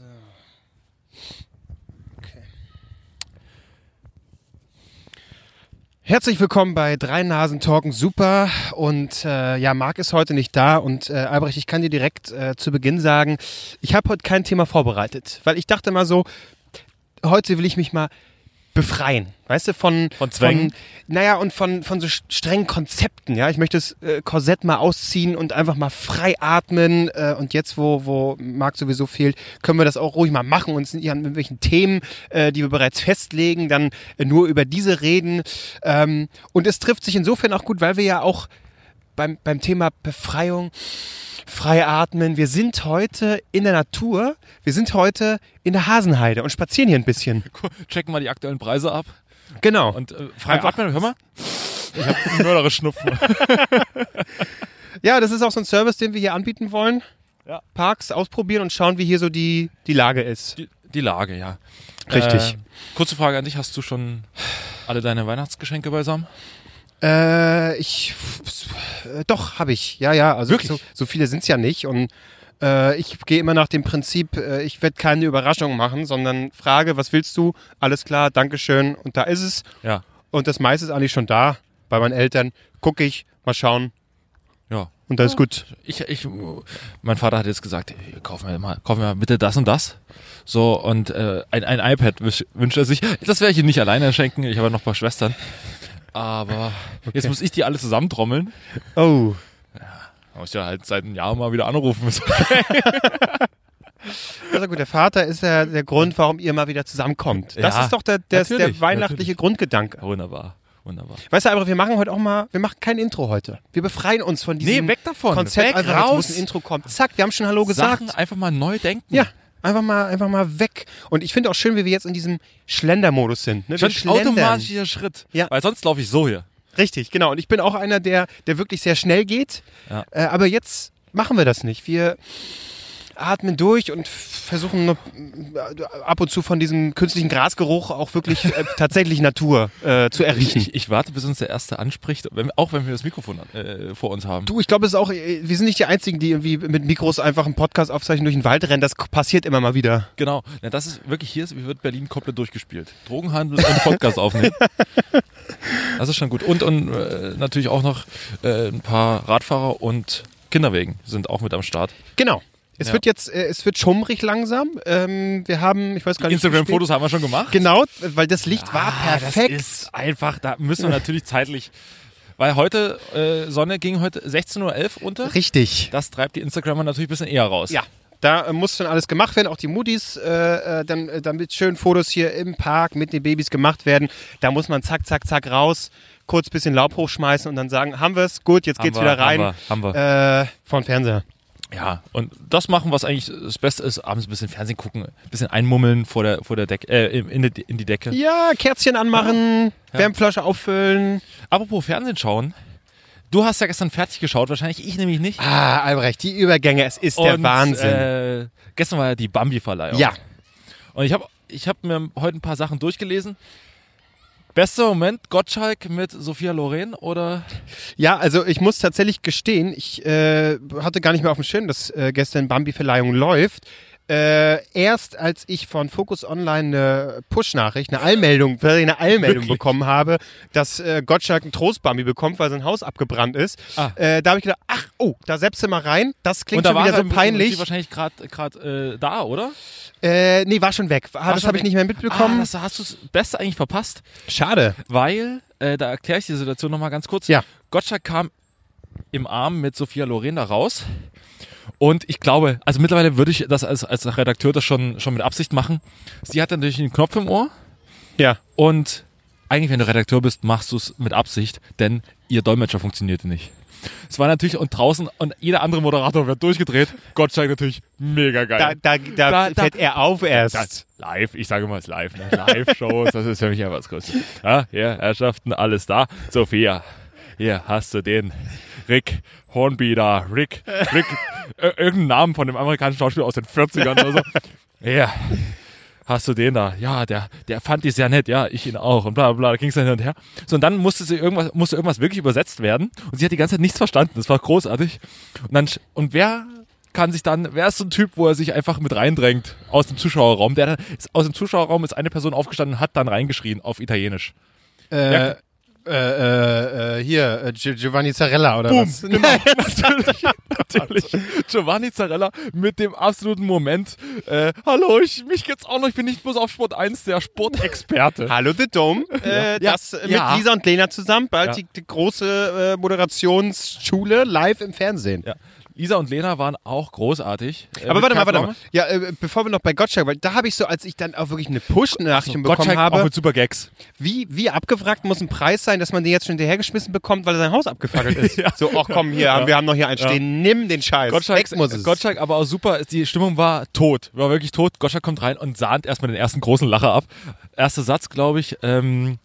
So. Okay. Herzlich willkommen bei Drei Nasen Talken Super und äh, ja, Marc ist heute nicht da und äh, Albrecht, ich kann dir direkt äh, zu Beginn sagen, ich habe heute kein Thema vorbereitet, weil ich dachte mal so, heute will ich mich mal befreien, weißt du, von Von Zwängen? von, naja, und von, von so strengen Konzepten, ja. Ich möchte das äh, Korsett mal ausziehen und einfach mal frei atmen. Äh, und jetzt, wo, wo Marc sowieso fehlt, können wir das auch ruhig mal machen und nicht an irgendwelchen Themen, äh, die wir bereits festlegen, dann nur über diese reden. Ähm, und es trifft sich insofern auch gut, weil wir ja auch beim, beim Thema Befreiung frei atmen. Wir sind heute in der Natur. Wir sind heute in der Hasenheide und spazieren hier ein bisschen. Checken mal die aktuellen Preise ab. Genau. Und äh, frei Einfach- atmen, hör mal. Ich habe einen mörderischen Schnupfen. Ja, das ist auch so ein Service, den wir hier anbieten wollen. Ja. Parks ausprobieren und schauen, wie hier so die, die Lage ist. Die, die Lage, ja. Richtig. Äh, kurze Frage an dich. Hast du schon alle deine Weihnachtsgeschenke beisammen? Äh, ich. Äh, doch, habe ich. Ja, ja. Also Wirklich? So, so viele sind es ja nicht. Und äh, ich gehe immer nach dem Prinzip, äh, ich werde keine Überraschung machen, sondern frage, was willst du? Alles klar, Dankeschön. Und da ist es. Ja. Und das meiste ist eigentlich schon da. Bei meinen Eltern gucke ich, mal schauen. Ja. Und das ist gut. Ich, ich, mein Vater hat jetzt gesagt, hey, kauf mir mal, kauf mir mal bitte das und das. So, und äh, ein, ein iPad wünscht er sich. Das werde ich ihm nicht alleine schenken. Ich habe noch ein paar Schwestern. Aber jetzt muss ich die alle zusammentrommeln. Oh. Da muss ich ja halt seit einem Jahr mal wieder anrufen. Also gut, der Vater ist ja der Grund, warum ihr mal wieder zusammenkommt. Das Ja, ist doch der, der, der weihnachtliche natürlich. Grundgedanke. wunderbar, wunderbar. Weißt du, aber wir machen heute auch mal, wir machen kein Intro heute. Wir befreien uns von diesem Nee, weg davon. Konzept. Weg, jetzt raus. muss ein Intro kommen. Zack, wir haben schon Hallo gesagt. Sachen einfach mal neu denken. Ja, einfach mal, einfach mal weg. Und ich finde auch schön, wie wir jetzt in diesem Schlendermodus sind. Ne? Wir Schon automatisch dieser Schritt. Ja. Weil sonst laufe ich so hier. Richtig, genau. Und ich bin auch einer, der, der wirklich sehr schnell geht. Ja. Äh, aber jetzt machen wir das nicht. Wir atmen durch und versuchen äh, ab und zu von diesem künstlichen Grasgeruch auch wirklich äh, tatsächlich Natur äh, zu erriechen. Ich, ich warte, bis uns der Erste anspricht, wenn, auch wenn wir das Mikrofon äh, vor uns haben. Du, ich glaube, es ist auch, äh, wir sind nicht die Einzigen, die irgendwie mit Mikros einfach einen Podcast aufzeichnen durch den Wald rennen. Das passiert immer mal wieder. Genau. Ja, das ist wirklich, hier wird Berlin komplett durchgespielt. Drogenhandel und Podcast aufnehmen. Das ist schon gut. Und, und äh, natürlich auch noch ein paar Radfahrer und Kinderwegen sind auch mit am Start. Genau. Es Ja. wird jetzt, äh, es wird schummrig langsam. Ähm, wir haben, ich weiß gar nicht, Instagram-Fotos haben wir schon gemacht. Genau, weil das Licht war Ah, perfekt. Das ist einfach, da müssen wir natürlich zeitlich, weil heute, äh, Sonne ging heute 16.11 Uhr unter. Richtig. Das treibt die Instagrammer natürlich ein bisschen eher raus. Ja. Da äh, muss dann alles gemacht werden, auch die Moodies, äh, äh, dann, äh, damit schön Fotos hier im Park mit den Babys gemacht werden. Da muss man zack, zack, zack raus, kurz bisschen Laub hochschmeißen und dann sagen, haben wir es, gut, jetzt Haben geht's wir, wieder rein. Haben wir, haben wir. Äh, von Fernseher. Ja, und das machen, was eigentlich das Beste ist, abends ein bisschen Fernsehen gucken, ein bisschen einmummeln vor der, vor der Decke, äh, in, die, in die Decke. Ja, Kerzchen anmachen, Wärmflasche auffüllen. Apropos Fernsehen schauen. Du hast ja gestern fertig geschaut, wahrscheinlich ich nämlich nicht. Ah, Albrecht, die Übergänge, es ist der Und, Wahnsinn. Äh, gestern war ja die Bambi-Verleihung. ja, Und ich habe ich hab mir heute ein paar Sachen durchgelesen. Bester Moment, Gottschalk mit Sophia Loren oder? Ja, also ich muss tatsächlich gestehen, ich äh, hatte gar nicht mehr auf dem Schirm, dass äh, gestern Bambi-Verleihung läuft. Äh, erst als ich von Focus Online eine Push-Nachricht, eine Allmeldung, eine Allmeldung Wirklich? bekommen habe, dass äh, Gottschalk ein Trost-Bambi bekommt, weil sein Haus abgebrannt ist, Ah. äh, da habe ich gedacht, ach, oh, da setzt du mal rein. Das klingt und da schon war wieder so peinlich. wahrscheinlich gerade äh, da, oder? Äh, nee, war schon weg. Ah, das schon habe ich nicht mehr Ah, mitbekommen. das hast du das Beste eigentlich verpasst, Schade. weil, äh, da erkläre ich die Situation nochmal ganz kurz. Ja. Gottschalk kam im Arm mit Sophia Loren da raus. Und ich glaube, also mittlerweile würde ich das als, als Redakteur das schon, schon mit Absicht machen. Sie hat natürlich einen Knopf im Ohr Ja. und eigentlich, wenn du Redakteur bist, machst du es mit Absicht, denn ihr Dolmetscher funktionierte nicht. Es war natürlich und draußen und jeder andere Moderator wird durchgedreht. Gottschalk natürlich mega geil. Da, da, da, Da- fällt er auf erst. Das live, ich sage mal, es ist live. Ne? Live-Shows, das ist für mich einfach das Größte. Ja, hier, Herrschaften, alles da. Sophia, hier hast du den Rick Hornby da. Rick, Rick, äh, irgendeinen Namen von dem amerikanischen Schauspieler aus den 40ern oder so. Ja, hast du den da? Ja, der, der fand die sehr nett. Ja, ich ihn auch. Und bla, bla. Da ging es dann hin und her. So, und dann musste sie irgendwas, musste irgendwas wirklich übersetzt werden. Und sie hat die ganze Zeit nichts verstanden. Das war großartig. Und dann, und wer kann sich dann, wer ist so ein Typ, wo er sich einfach mit reindrängt aus dem Zuschauerraum? Der ist, aus dem Zuschauerraum ist eine Person aufgestanden und hat dann reingeschrien auf Italienisch. Äh. Äh, äh, äh, hier, äh, Gi- Giovanni Zarella oder Boom, was? genau, natürlich, natürlich. Giovanni Zarella mit dem absoluten Moment, äh, hallo, ich, mich geht's auch noch, ich bin nicht bloß auf Sport 1 der Sportexperte. Hallo The Dome, äh, Ja. das äh, mit Ja. Lisa und Lena zusammen, bald Ja. die, die große äh, Moderationsschule live im Fernsehen. Ja. Lisa und Lena waren auch großartig. Äh, Aber warte mal, warte mal. Ja, äh, bevor wir noch bei Gottschalk, weil da habe ich so, als ich dann auch wirklich eine Push-Nachricht bekommen Gottschalk auch habe, mit super Gags. wie, wie abgewrackt muss ein Preis sein, dass man den jetzt schon hinterhergeschmissen bekommt, weil sein Haus abgefackelt ist. Ja. So, ach komm, hier, Ja. wir haben noch hier einen stehen, nimm den Scheiß, Gottschalk, weg muss es. Gottschalk aber auch super, die Stimmung war tot, war wirklich tot. Gottschalk kommt rein und sahnt erstmal den ersten großen Lacher ab. Erster Satz, glaube ich, ähm,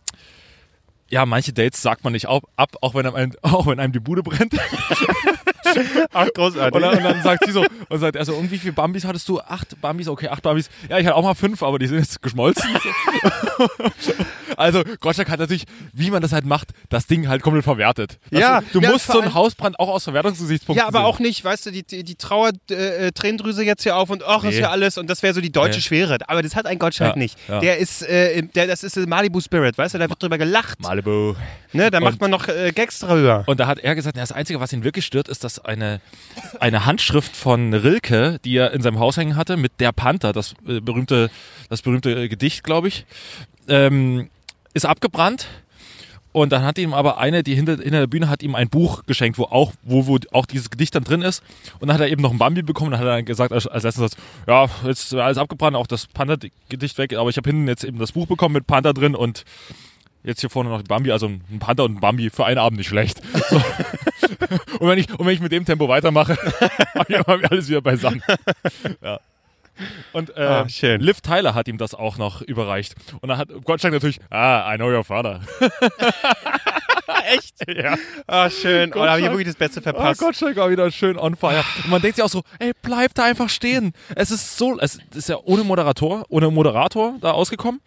ja, manche Dates sagt man nicht ab, ab auch, wenn einem, auch wenn einem die Bude brennt. Ach, großartig. Und dann, und dann sagt sie so, und sagt er so, und wie viele Bambis hattest du? Acht Bambis, okay, acht Bambis. Ja, ich hatte auch mal fünf, aber die sind jetzt geschmolzen. also, Gottschalk hat natürlich, wie man das halt macht, das Ding halt komplett verwertet. Weißt Ja, du, ja, musst so einen Hausbrand auch aus Verwertungsgesichtspunkten Ja, aber sehen. auch nicht, weißt du, die, die, Trauer, äh, äh, Tränendrüse jetzt hier auf und ach, ist Nee. ja alles und das wäre so die deutsche Nee. Schwere. Aber das hat ein Gottschalk Ja, nicht. ja. Der ist, äh, der, das ist der Malibu Spirit, weißt du, da wird drüber gelacht. Malibu. Ne, da macht Und- man noch äh, Gags drüber. Und da hat er gesagt, das Einzige, was ihn wirklich stört, ist, dass eine, eine Handschrift von Rilke, die er in seinem Haus hängen hatte, mit Der Panther, das äh, berühmte, das berühmte äh, Gedicht, glaube ich, ähm, ist abgebrannt. Und dann hat ihm aber eine, die hinter, hinter der Bühne hat ihm ein Buch geschenkt, wo auch, wo, wo auch dieses Gedicht dann drin ist. Und dann hat er eben noch ein Bambi bekommen. Dann hat dann gesagt, als, als letzten Satz, ja, jetzt ist alles abgebrannt, auch das Panther-Gedicht weg. Aber ich habe hinten jetzt eben das Buch bekommen mit Panther drin und jetzt hier vorne noch die Bambi, also ein Panther und ein Bambi für einen Abend nicht schlecht. So. Und, wenn ich, und wenn ich mit dem Tempo weitermache, habe ich alles wieder beisammen. Ja. Und äh, Ah. Liv Tyler hat ihm das auch noch überreicht. Und dann hat Gottschalk natürlich, ah, I know your father. Echt? ja. Ah, schön. Oh, da habe ich Gottschalk. wirklich das Beste Oh, verpasst. Gottschalk war wieder schön on fire. Und man denkt sich auch so, ey, bleib da einfach stehen. Es ist so, es ist ja ohne Moderator, ohne Moderator da ausgekommen.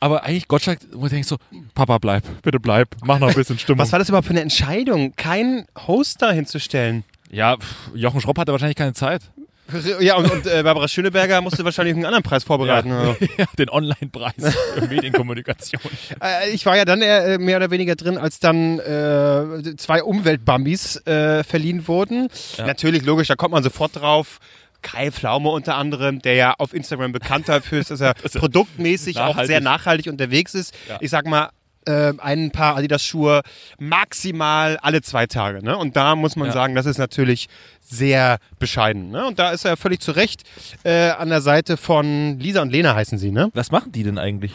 Aber eigentlich Gottschalk, wo du denkst so, Papa, bleib, bitte bleib, mach noch ein bisschen Stimmung. Was war das überhaupt für eine Entscheidung, keinen Hoster hinzustellen? Ja, Jochen Schropp hatte wahrscheinlich keine Zeit. Ja, und, und äh, Barbara Schöneberger musste wahrscheinlich einen anderen Preis vorbereiten. oder so. Ja, den Online-Preis für Medienkommunikation. Äh, Ich war ja dann eher, äh, mehr oder weniger drin, als dann äh, zwei Umweltbambis äh, verliehen wurden. Ja. Natürlich, logisch, da kommt man sofort drauf. Kai Pflaume unter anderem, der ja auf Instagram bekannt dafür ist, dass er produktmäßig auch sehr nachhaltig unterwegs ist. Ja. Ich sag mal, äh, ein paar Adidas-Schuhe maximal alle zwei Tage. Ne? Und da muss man Ja. sagen, das ist natürlich sehr bescheiden. Ne? Und da ist er völlig zu Recht äh, an der Seite von Lisa und Lena heißen sie. Ne? Was machen die denn eigentlich?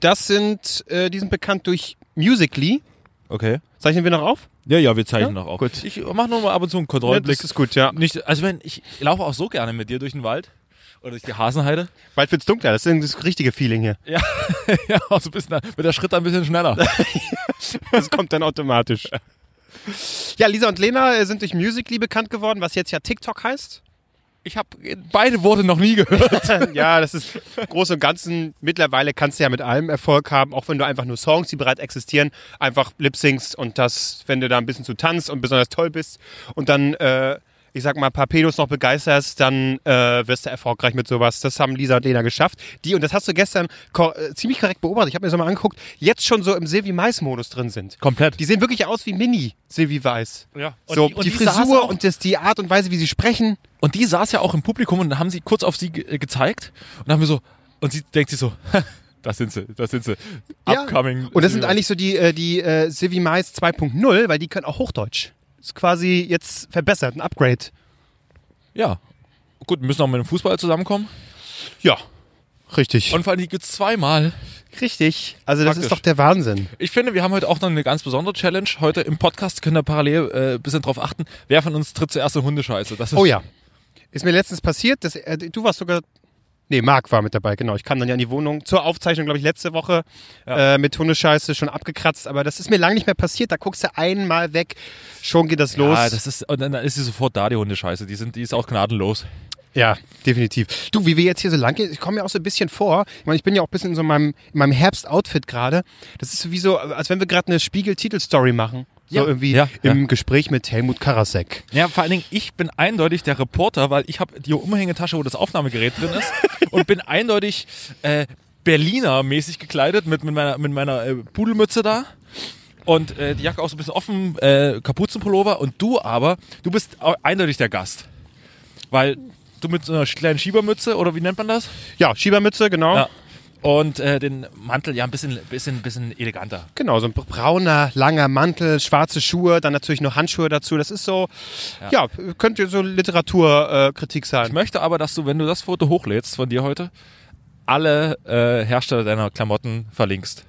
Das sind, äh, die sind bekannt durch Musically. Okay. Zeichnen wir noch auf? Ja, ja, wir zeichnen Ja? noch auf. Gut. Ich mache nur mal ab und zu einen Ja, Kontrollblick. das ist gut, ja. Nicht, also wenn ich laufe auch so gerne mit dir durch den Wald oder durch die Hasenheide. Bald wird's dunkler, das ist das richtige Feeling hier. Ja, ja, auch so ein bisschen, wird der Schritt ein bisschen schneller. Das kommt dann automatisch. Ja, Lisa und Lena äh, sind durch Musically bekannt geworden, was jetzt ja TikTok heißt. Ich habe beide Worte noch nie gehört. ja, das ist im Großen und Ganzen. Mittlerweile kannst du ja mit allem Erfolg haben, auch wenn du einfach nur Songs, die bereits existieren, einfach lip-syncst und das, wenn du da ein bisschen zu tanzt und besonders toll bist und dann, äh, ich sag mal, ein paar Pedos noch begeisterst, dann äh, wirst du erfolgreich mit sowas. Das haben Lisa und Lena geschafft. Die, und das hast du gestern ko äh, ziemlich korrekt beobachtet, ich habe mir das mal angeguckt, jetzt schon so im Silvi Mais-Modus drin sind. Komplett. Die sehen wirklich aus wie Mini Silvi Weiß. ja. So, die, saß Frisur auch, und das, die Art und Weise, wie sie sprechen. und die saß ja auch im Publikum und dann haben sie kurz auf sie ge äh, gezeigt und dann haben wir so, und sie denkt sich so, das sind sie, das sind sie. Ja. Upcoming. Und das sind eigentlich so die, äh, die äh, Silvi Mais 2.0, weil die können auch Hochdeutsch. Ist quasi jetzt verbessert, ein Upgrade. Ja. Gut, wir müssen auch mit dem Fußball zusammenkommen. Ja, richtig. Und vor allem, die gibt's zweimal. richtig. Also das Praktisch. ist doch der Wahnsinn. Ich finde, wir haben heute auch noch eine ganz besondere Challenge. Heute im Podcast können wir parallel äh, ein bisschen drauf achten, wer von uns tritt zuerst in Hundescheiße. Das ist Oh ja. Ist mir letztens passiert, dass, äh, du warst sogar, nee, Marc war mit dabei, genau. Ich kam dann ja in die Wohnung zur Aufzeichnung, glaube ich, letzte Woche Ja. äh, mit Hundescheiße schon abgekratzt, aber das ist mir lange nicht mehr passiert. Da guckst du einmal weg, schon geht das los. Ja, das ist, und dann ist sie sofort da, die Hundescheiße. Die, sind, die ist auch gnadenlos. Ja, definitiv. Du, wie wir jetzt hier so lang gehen, ich komme mir auch so ein bisschen vor. Ich meine, ich bin ja auch ein bisschen in so meinem, in meinem Herbst-Outfit gerade. Das ist so wie so, als wenn wir gerade eine Spiegel-Titelstory machen. So Ja, irgendwie ja, im Gespräch mit Helmut Karasek. Ja, vor allen Dingen, ich bin eindeutig der Reporter, weil ich habe die Umhängetasche, wo das Aufnahmegerät drin ist und bin eindeutig äh, Berliner-mäßig gekleidet mit, mit meiner, mit meiner äh, Pudelmütze da und äh, die Jacke auch so ein bisschen offen, äh, Kapuzenpullover und du aber, du bist eindeutig der Gast. Weil du mit so einer kleinen Schiebermütze oder wie nennt man das? Ja, Schiebermütze, genau. Ja. Und äh, den Mantel ja ein bisschen, bisschen, bisschen eleganter. Genau, so ein brauner, langer Mantel, schwarze Schuhe, dann natürlich noch Handschuhe dazu. Das ist so, ja, könnte so Literaturkritik äh, Kritik Ich sein. möchte aber, dass du, wenn du das Foto hochlädst von dir heute, alle äh, Hersteller deiner Klamotten verlinkst.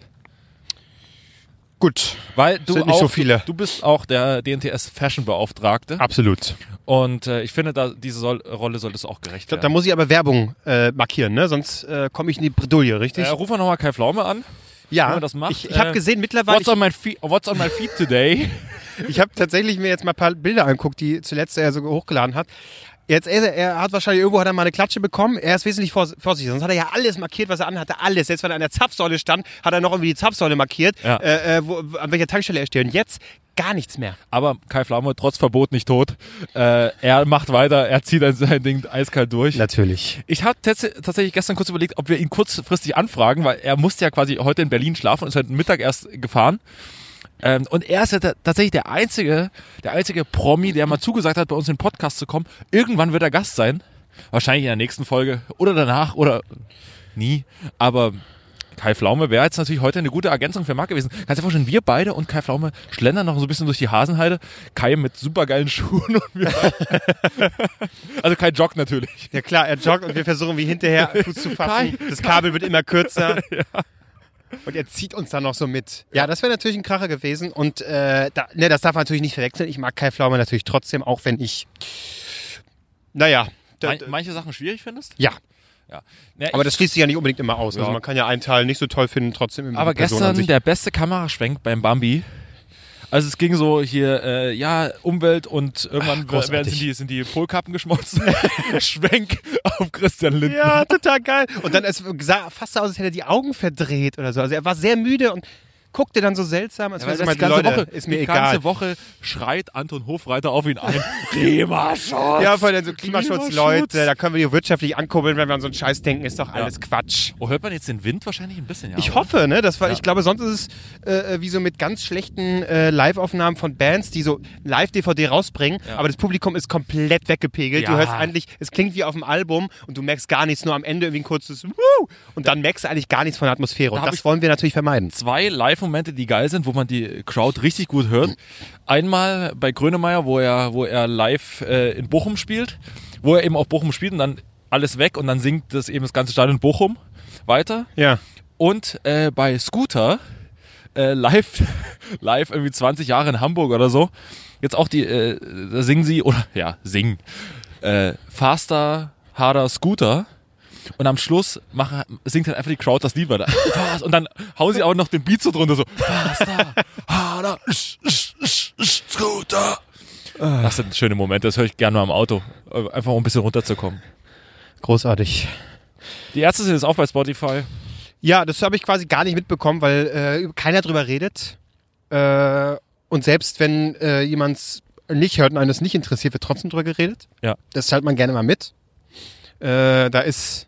Gut, Weil du Sind nicht auch, so viele. Du, du bist auch der DNTS Fashion Beauftragte absolut. und äh, ich finde, da, diese soll, Rolle solltest du auch gerecht Da, da werden. muss ich aber Werbung äh, markieren, ne? sonst äh, komme ich in die Bredouille, richtig? Äh, ruf mal nochmal Kai Pflaume an. ja, wenn man das macht, ich, ich habe äh, gesehen, mittlerweile, What's on, my feed, what's on my feed today? ich, ich habe tatsächlich mir jetzt mal ein paar Bilder angeguckt, die zuletzt er so hochgeladen hat. Jetzt, er, er hat wahrscheinlich irgendwo hat er mal eine Klatsche bekommen. Er ist wesentlich vors- vorsichtig. Sonst hat er ja alles markiert, was er anhatte. Alles. Selbst wenn er an der Zapfsäule stand, hat er noch irgendwie die Zapfsäule markiert, Ja. äh, äh, wo, an welcher Tankstelle er steht. Und jetzt gar nichts mehr. Aber Kai Pflaume, trotz Verbot nicht tot. Äh, er macht weiter, er zieht sein Ding eiskalt durch. Natürlich. Ich habe tats tatsächlich gestern kurz überlegt, ob wir ihn kurzfristig anfragen, weil er musste ja quasi heute in Berlin schlafen und ist heute Mittag erst gefahren. Ähm, und er ist ja ta- tatsächlich der einzige, der einzige Promi, der mal zugesagt hat, bei uns in den Podcast zu kommen. Irgendwann wird er Gast sein. Wahrscheinlich in der nächsten Folge oder danach oder nie. Aber Kai Pflaume wäre jetzt natürlich heute eine gute Ergänzung für Marc gewesen. Kannst du dir vorstellen, wir beide und Kai Pflaume schlendern noch so ein bisschen durch die Hasenheide. Kai mit supergeilen Schuhen und wir Also Kai joggt natürlich. Ja klar, er joggt und wir versuchen wie hinterher Fuß zu fassen. Das Kabel wird immer kürzer. Und er zieht uns dann noch so mit. Ja, das wäre natürlich ein Kracher gewesen. Und äh, da, ne, das darf man natürlich nicht verwechseln. Ich mag Kai Pflaume natürlich trotzdem, auch wenn ich. Naja. Da, Man, manche Sachen schwierig findest? ja, Ja. ja aber ich, das schließt sich ja nicht unbedingt immer aus. Also Ja. man kann ja einen Teil nicht so toll finden, trotzdem immer aber Person an gestern sich. der beste Kameraschwenk beim Bambi. Also es ging so hier, äh, ja, Umwelt und irgendwann Ach, werden sind die, sind die Polkappen geschmolzen. Schwenk auf Christian Lindner. Ja, total geil. Und dann es sah fast so aus, als hätte er die Augen verdreht oder so. Also er war sehr müde und guckte dann so seltsam, als Ja, wäre das die ganze Leute, Woche, ist mir die egal. ganze Woche schreit Anton Hofreiter auf ihn ein. Klimaschutz! Ja, voll so Klimaschutz, Klimaschutz. Leute, da können wir die wirtschaftlich ankurbeln, wenn wir an so einen Scheiß denken, ist doch alles Quatsch. Oh, hört man jetzt den Wind wahrscheinlich ein bisschen? Ja, Ich oder? hoffe, ne? Das war, Ja. ich glaube, sonst ist es äh, wie so mit ganz schlechten äh, Live-Aufnahmen von Bands, die so Live-DVD rausbringen, aber das Publikum ist komplett weggepegelt. Du hörst eigentlich, es klingt wie auf dem Album und du merkst gar nichts, nur am Ende irgendwie ein kurzes Woo! und dann merkst du eigentlich gar nichts von der Atmosphäre. Und das wollen wir natürlich vermeiden. zwei Live-Momente, die geil sind, wo man die Crowd richtig gut hört. Einmal bei Grönemeyer, wo er, wo er live äh, in Bochum spielt, wo er eben auch Bochum spielt und dann alles weg und dann singt das eben das ganze Stadion Bochum weiter. Ja. Und äh, bei Scooter, äh, live, live irgendwie 20 Jahre in Hamburg oder so, jetzt auch die, äh, da singen sie, oder ja, singen, äh, Faster, Harder, Scooter. Und am Schluss machen, singt halt einfach die Crowd das Lied weiter. Fast- Und dann hauen sie auch noch den Beat so drunter, so Faster, Harder, sch, sch, sch, sch, Scooter. Das sind schöne Momente, das höre ich gerne mal im Auto. äh, Einfach um ein bisschen runterzukommen. Großartig. Die Ärzte sind jetzt auch bei Spotify. Ja, das habe ich quasi gar nicht mitbekommen, weil äh, keiner drüber redet. Äh, und selbst wenn äh, jemand nicht hört und eines nicht interessiert, wird trotzdem drüber geredet. Ja. Das teilt man gerne mal mit. Äh, da ist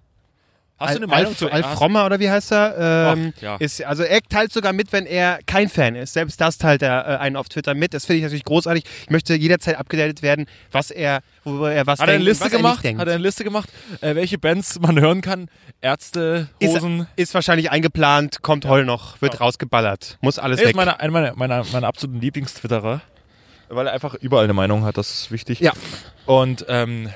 Hast du eine Al- Meinung Alf, zu Alf Frommer oder wie heißt er? Ähm, Ach, ja. ist, also er teilt sogar mit, wenn er kein Fan ist. Selbst das teilt er äh, einen auf Twitter mit. Das finde ich natürlich großartig. Ich möchte jederzeit abgedatet werden, was er, worüber er was Hat er eine denkt Liste er gemacht? denkt. Hat er eine Liste gemacht, äh, welche Bands man hören kann? Ärzte, ist, Hosen. ist wahrscheinlich eingeplant, kommt heute noch, wird Ja. rausgeballert. Muss alles Er ist weg. meine, einer meiner, meiner, meiner absoluten Lieblingstwitterer. Weil er einfach überall eine Meinung hat, das ist wichtig. Ja. Und ähm,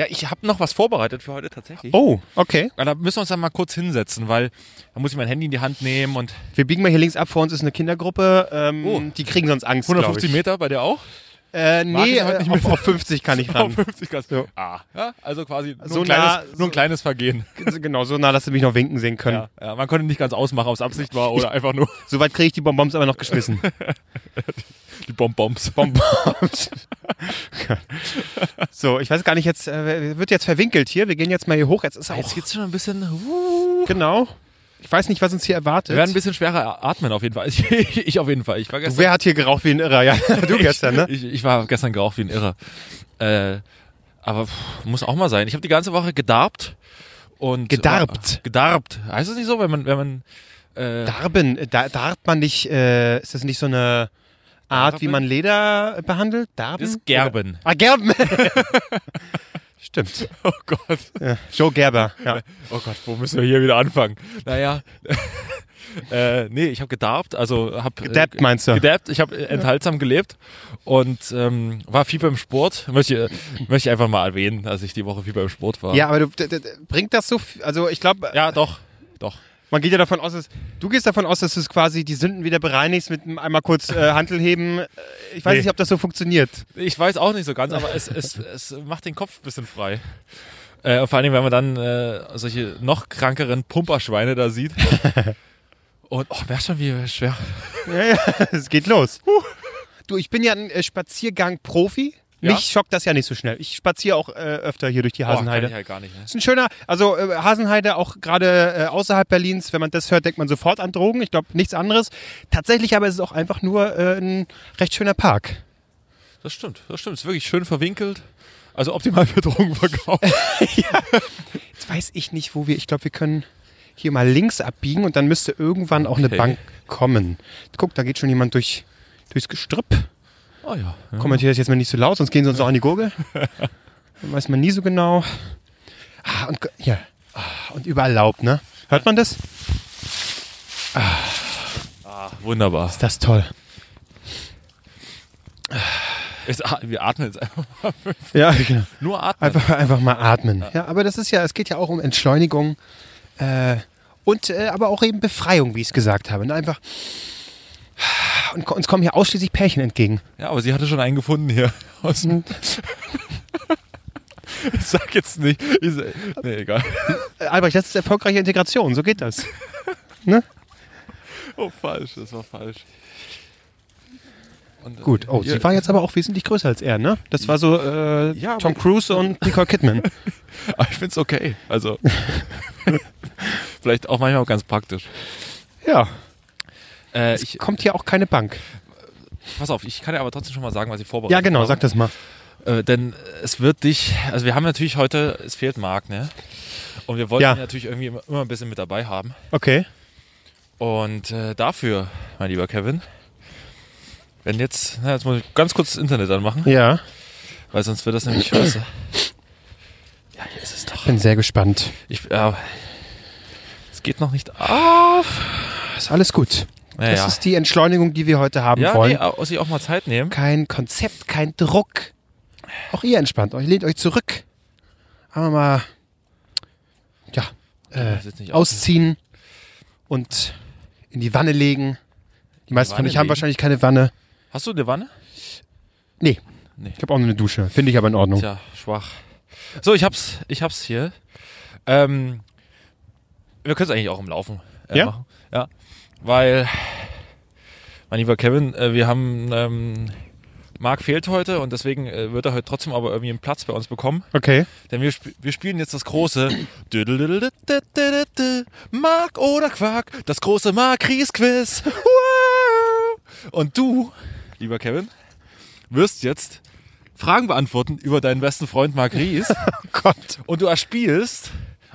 ja, ich habe noch was vorbereitet für heute tatsächlich. Oh, okay. Ja, Da müssen wir uns dann mal kurz hinsetzen, weil da muss ich mein Handy in die Hand nehmen und Wir biegen mal hier links ab. Vor uns ist eine Kindergruppe. Ähm, Oh. Die kriegen sonst Angst, glaube 150 ich. Meter bei dir auch? Äh, nee, ich nicht auf, mit. auf 50 kann ich ran. Auf 50 Gas. Ja. Ah, ja, also quasi nur, So ein, kleines, nah- nur so- ein kleines Vergehen. genau, so nah, dass sie mich noch winken sehen können. Ja, ja, man konnte nicht ganz ausmachen, ob es Absicht war oder einfach nur Soweit kriege ich die Bonbons aber noch geschmissen. die Bonbons. Bonbons. so, ich weiß gar nicht, jetzt äh, wird jetzt verwinkelt hier. Wir gehen jetzt mal hier hoch. Jetzt ist auch. Jetzt geht's schon ein bisschen. Uh, genau. Ich weiß nicht, was uns hier erwartet. Wir werden ein bisschen schwerer atmen auf jeden Fall. Ich, ich auf jeden Fall. Ich war gestern, Wer hat hier geraucht wie ein Irrer? Ja, du gestern, ne? ich, ich war gestern geraucht wie ein Irrer. Äh, aber pff, muss auch mal sein. Ich habe die ganze Woche gedarbt und Gedarbt? Äh, gedarbt. Heißt das nicht so, wenn man wenn man äh, Darben, da, darbt man nicht, äh, ist das nicht so eine Art, wie Darben? man Leder behandelt? Darben? ist Gerben. Ah, Gerben. Stimmt. Oh Gott. Ja. Joe Gerber, ja. Oh Gott, wo müssen wir hier wieder anfangen? Naja, äh, nee, ich habe gedarbt, also habe Gedappt meinst du? Gedappt, ich habe enthaltsam gelebt und ähm, war viel beim Sport. Möchte, möchte ich einfach mal erwähnen, dass ich die Woche viel beim Sport war. Ja, aber du, d- d- bringt das so, f- also ich glaube, ja doch, doch. Man geht ja davon aus, dass, du gehst davon aus, dass du es quasi die Sünden wieder bereinigst mit einem einmal kurz äh, Handel heben. Äh, Ich weiß Nee. nicht, ob das so funktioniert. Ich weiß auch nicht so ganz, aber es, es, es macht den Kopf ein bisschen frei. Äh, vor allem, wenn man dann äh, solche noch krankeren Pumperschweine da sieht. Und, oh, merkst schon, wie schwer. Ja, ja, es geht los. Du, ich bin ja ein äh, Spaziergang-Profi. Ja? Mich schockt das ja nicht so schnell. Ich spaziere auch äh, öfter hier durch die Oh, kann Hasenheide. ich halt gar nicht. Ne? ist ein schöner, also äh, Hasenheide auch gerade äh, außerhalb Berlins, wenn man das hört, denkt man sofort an Drogen. Ich glaube nichts anderes. Tatsächlich aber ist es auch einfach nur äh, ein recht schöner Park. Das stimmt, das stimmt. Es ist wirklich schön verwinkelt. Also optimal für Drogenverkauf. Jetzt weiß ich nicht, wo wir, ich glaube, wir können hier mal links abbiegen und dann müsste irgendwann auch eine Okay. Bank kommen. Guck, da geht schon jemand durch, durchs Gestrüpp. Oh ja. ja. Kommentiere das jetzt mal nicht so laut, sonst gehen sie uns auch an die Gurgel. Dann weiß man nie so genau. Ah, und hier. Ah, und überall Laub, ne? Hört man das? Ah, wunderbar. Ist das toll. Es, ah, wir atmen jetzt einfach mal. Ja, genau. Nur atmen. Einfach, einfach mal atmen. Ja, aber das ist ja, es geht ja auch um Entschleunigung äh, und äh, aber auch eben Befreiung, wie ich es gesagt habe. Und einfach. Und uns kommen hier ausschließlich Pärchen entgegen. Ja, aber sie hatte schon einen gefunden hier. Aus dem ich sag jetzt nicht. Ich, sa- nee, egal. Äh, Albrecht, das ist erfolgreiche Integration, so geht das. Ne? Oh, falsch. Das war falsch. Und, äh, Gut. Oh, hier- sie war jetzt aber auch wesentlich größer als er, ne? Das war so äh, Ja, Tom Cruise und Nicole Kidman. Aber ich find's okay. Also. vielleicht auch manchmal auch ganz praktisch. ja. Äh, Es ich, kommt hier auch keine Bank. pass auf, ich kann dir aber trotzdem schon mal sagen, was ich vorbereitet Ja, genau, habe. sag das mal. Äh, denn es wird dich, also wir haben natürlich heute, es fehlt Marc, ne? Und wir wollten Ja. ihn natürlich irgendwie immer, immer ein bisschen mit dabei haben. Okay. Und äh, dafür, mein lieber Kevin, wenn jetzt, na, jetzt muss ich ganz kurz das Internet anmachen, Ja, weil sonst wird das nämlich scheiße. Ja, hier ist es doch. bin sehr gespannt. Ich, äh, es geht noch nicht auf. Ist alles gut. Naja. Das ist die Entschleunigung, die wir heute haben ja, wollen. nee, au- sich auch mal Zeit nehmen. Kein Konzept, kein Druck. Auch ihr entspannt euch, lehnt euch zurück. Aber mal, ja, äh, ausziehen und in die Wanne legen. Die meisten von euch haben wahrscheinlich keine Wanne. Hast du eine Wanne? Nee. Nee. Ich habe auch nur eine Dusche. Finde ich aber in Ordnung. Tja, schwach. So, ich hab's, ich hab's hier. Ähm, wir können es eigentlich auch im Laufen äh, Ja? machen. Ja. Weil, mein lieber Kevin, äh, wir haben, ähm, Marc fehlt heute und deswegen äh, wird er heute trotzdem aber irgendwie einen Platz bei uns bekommen. Okay. Denn wir, sp wir spielen jetzt das große Mark oder Quark, das große Mark-Ries-Quiz. Wow! Und du, lieber Kevin, wirst jetzt Fragen beantworten über deinen besten Freund Mark Ries. Oh Gott. und du erspielst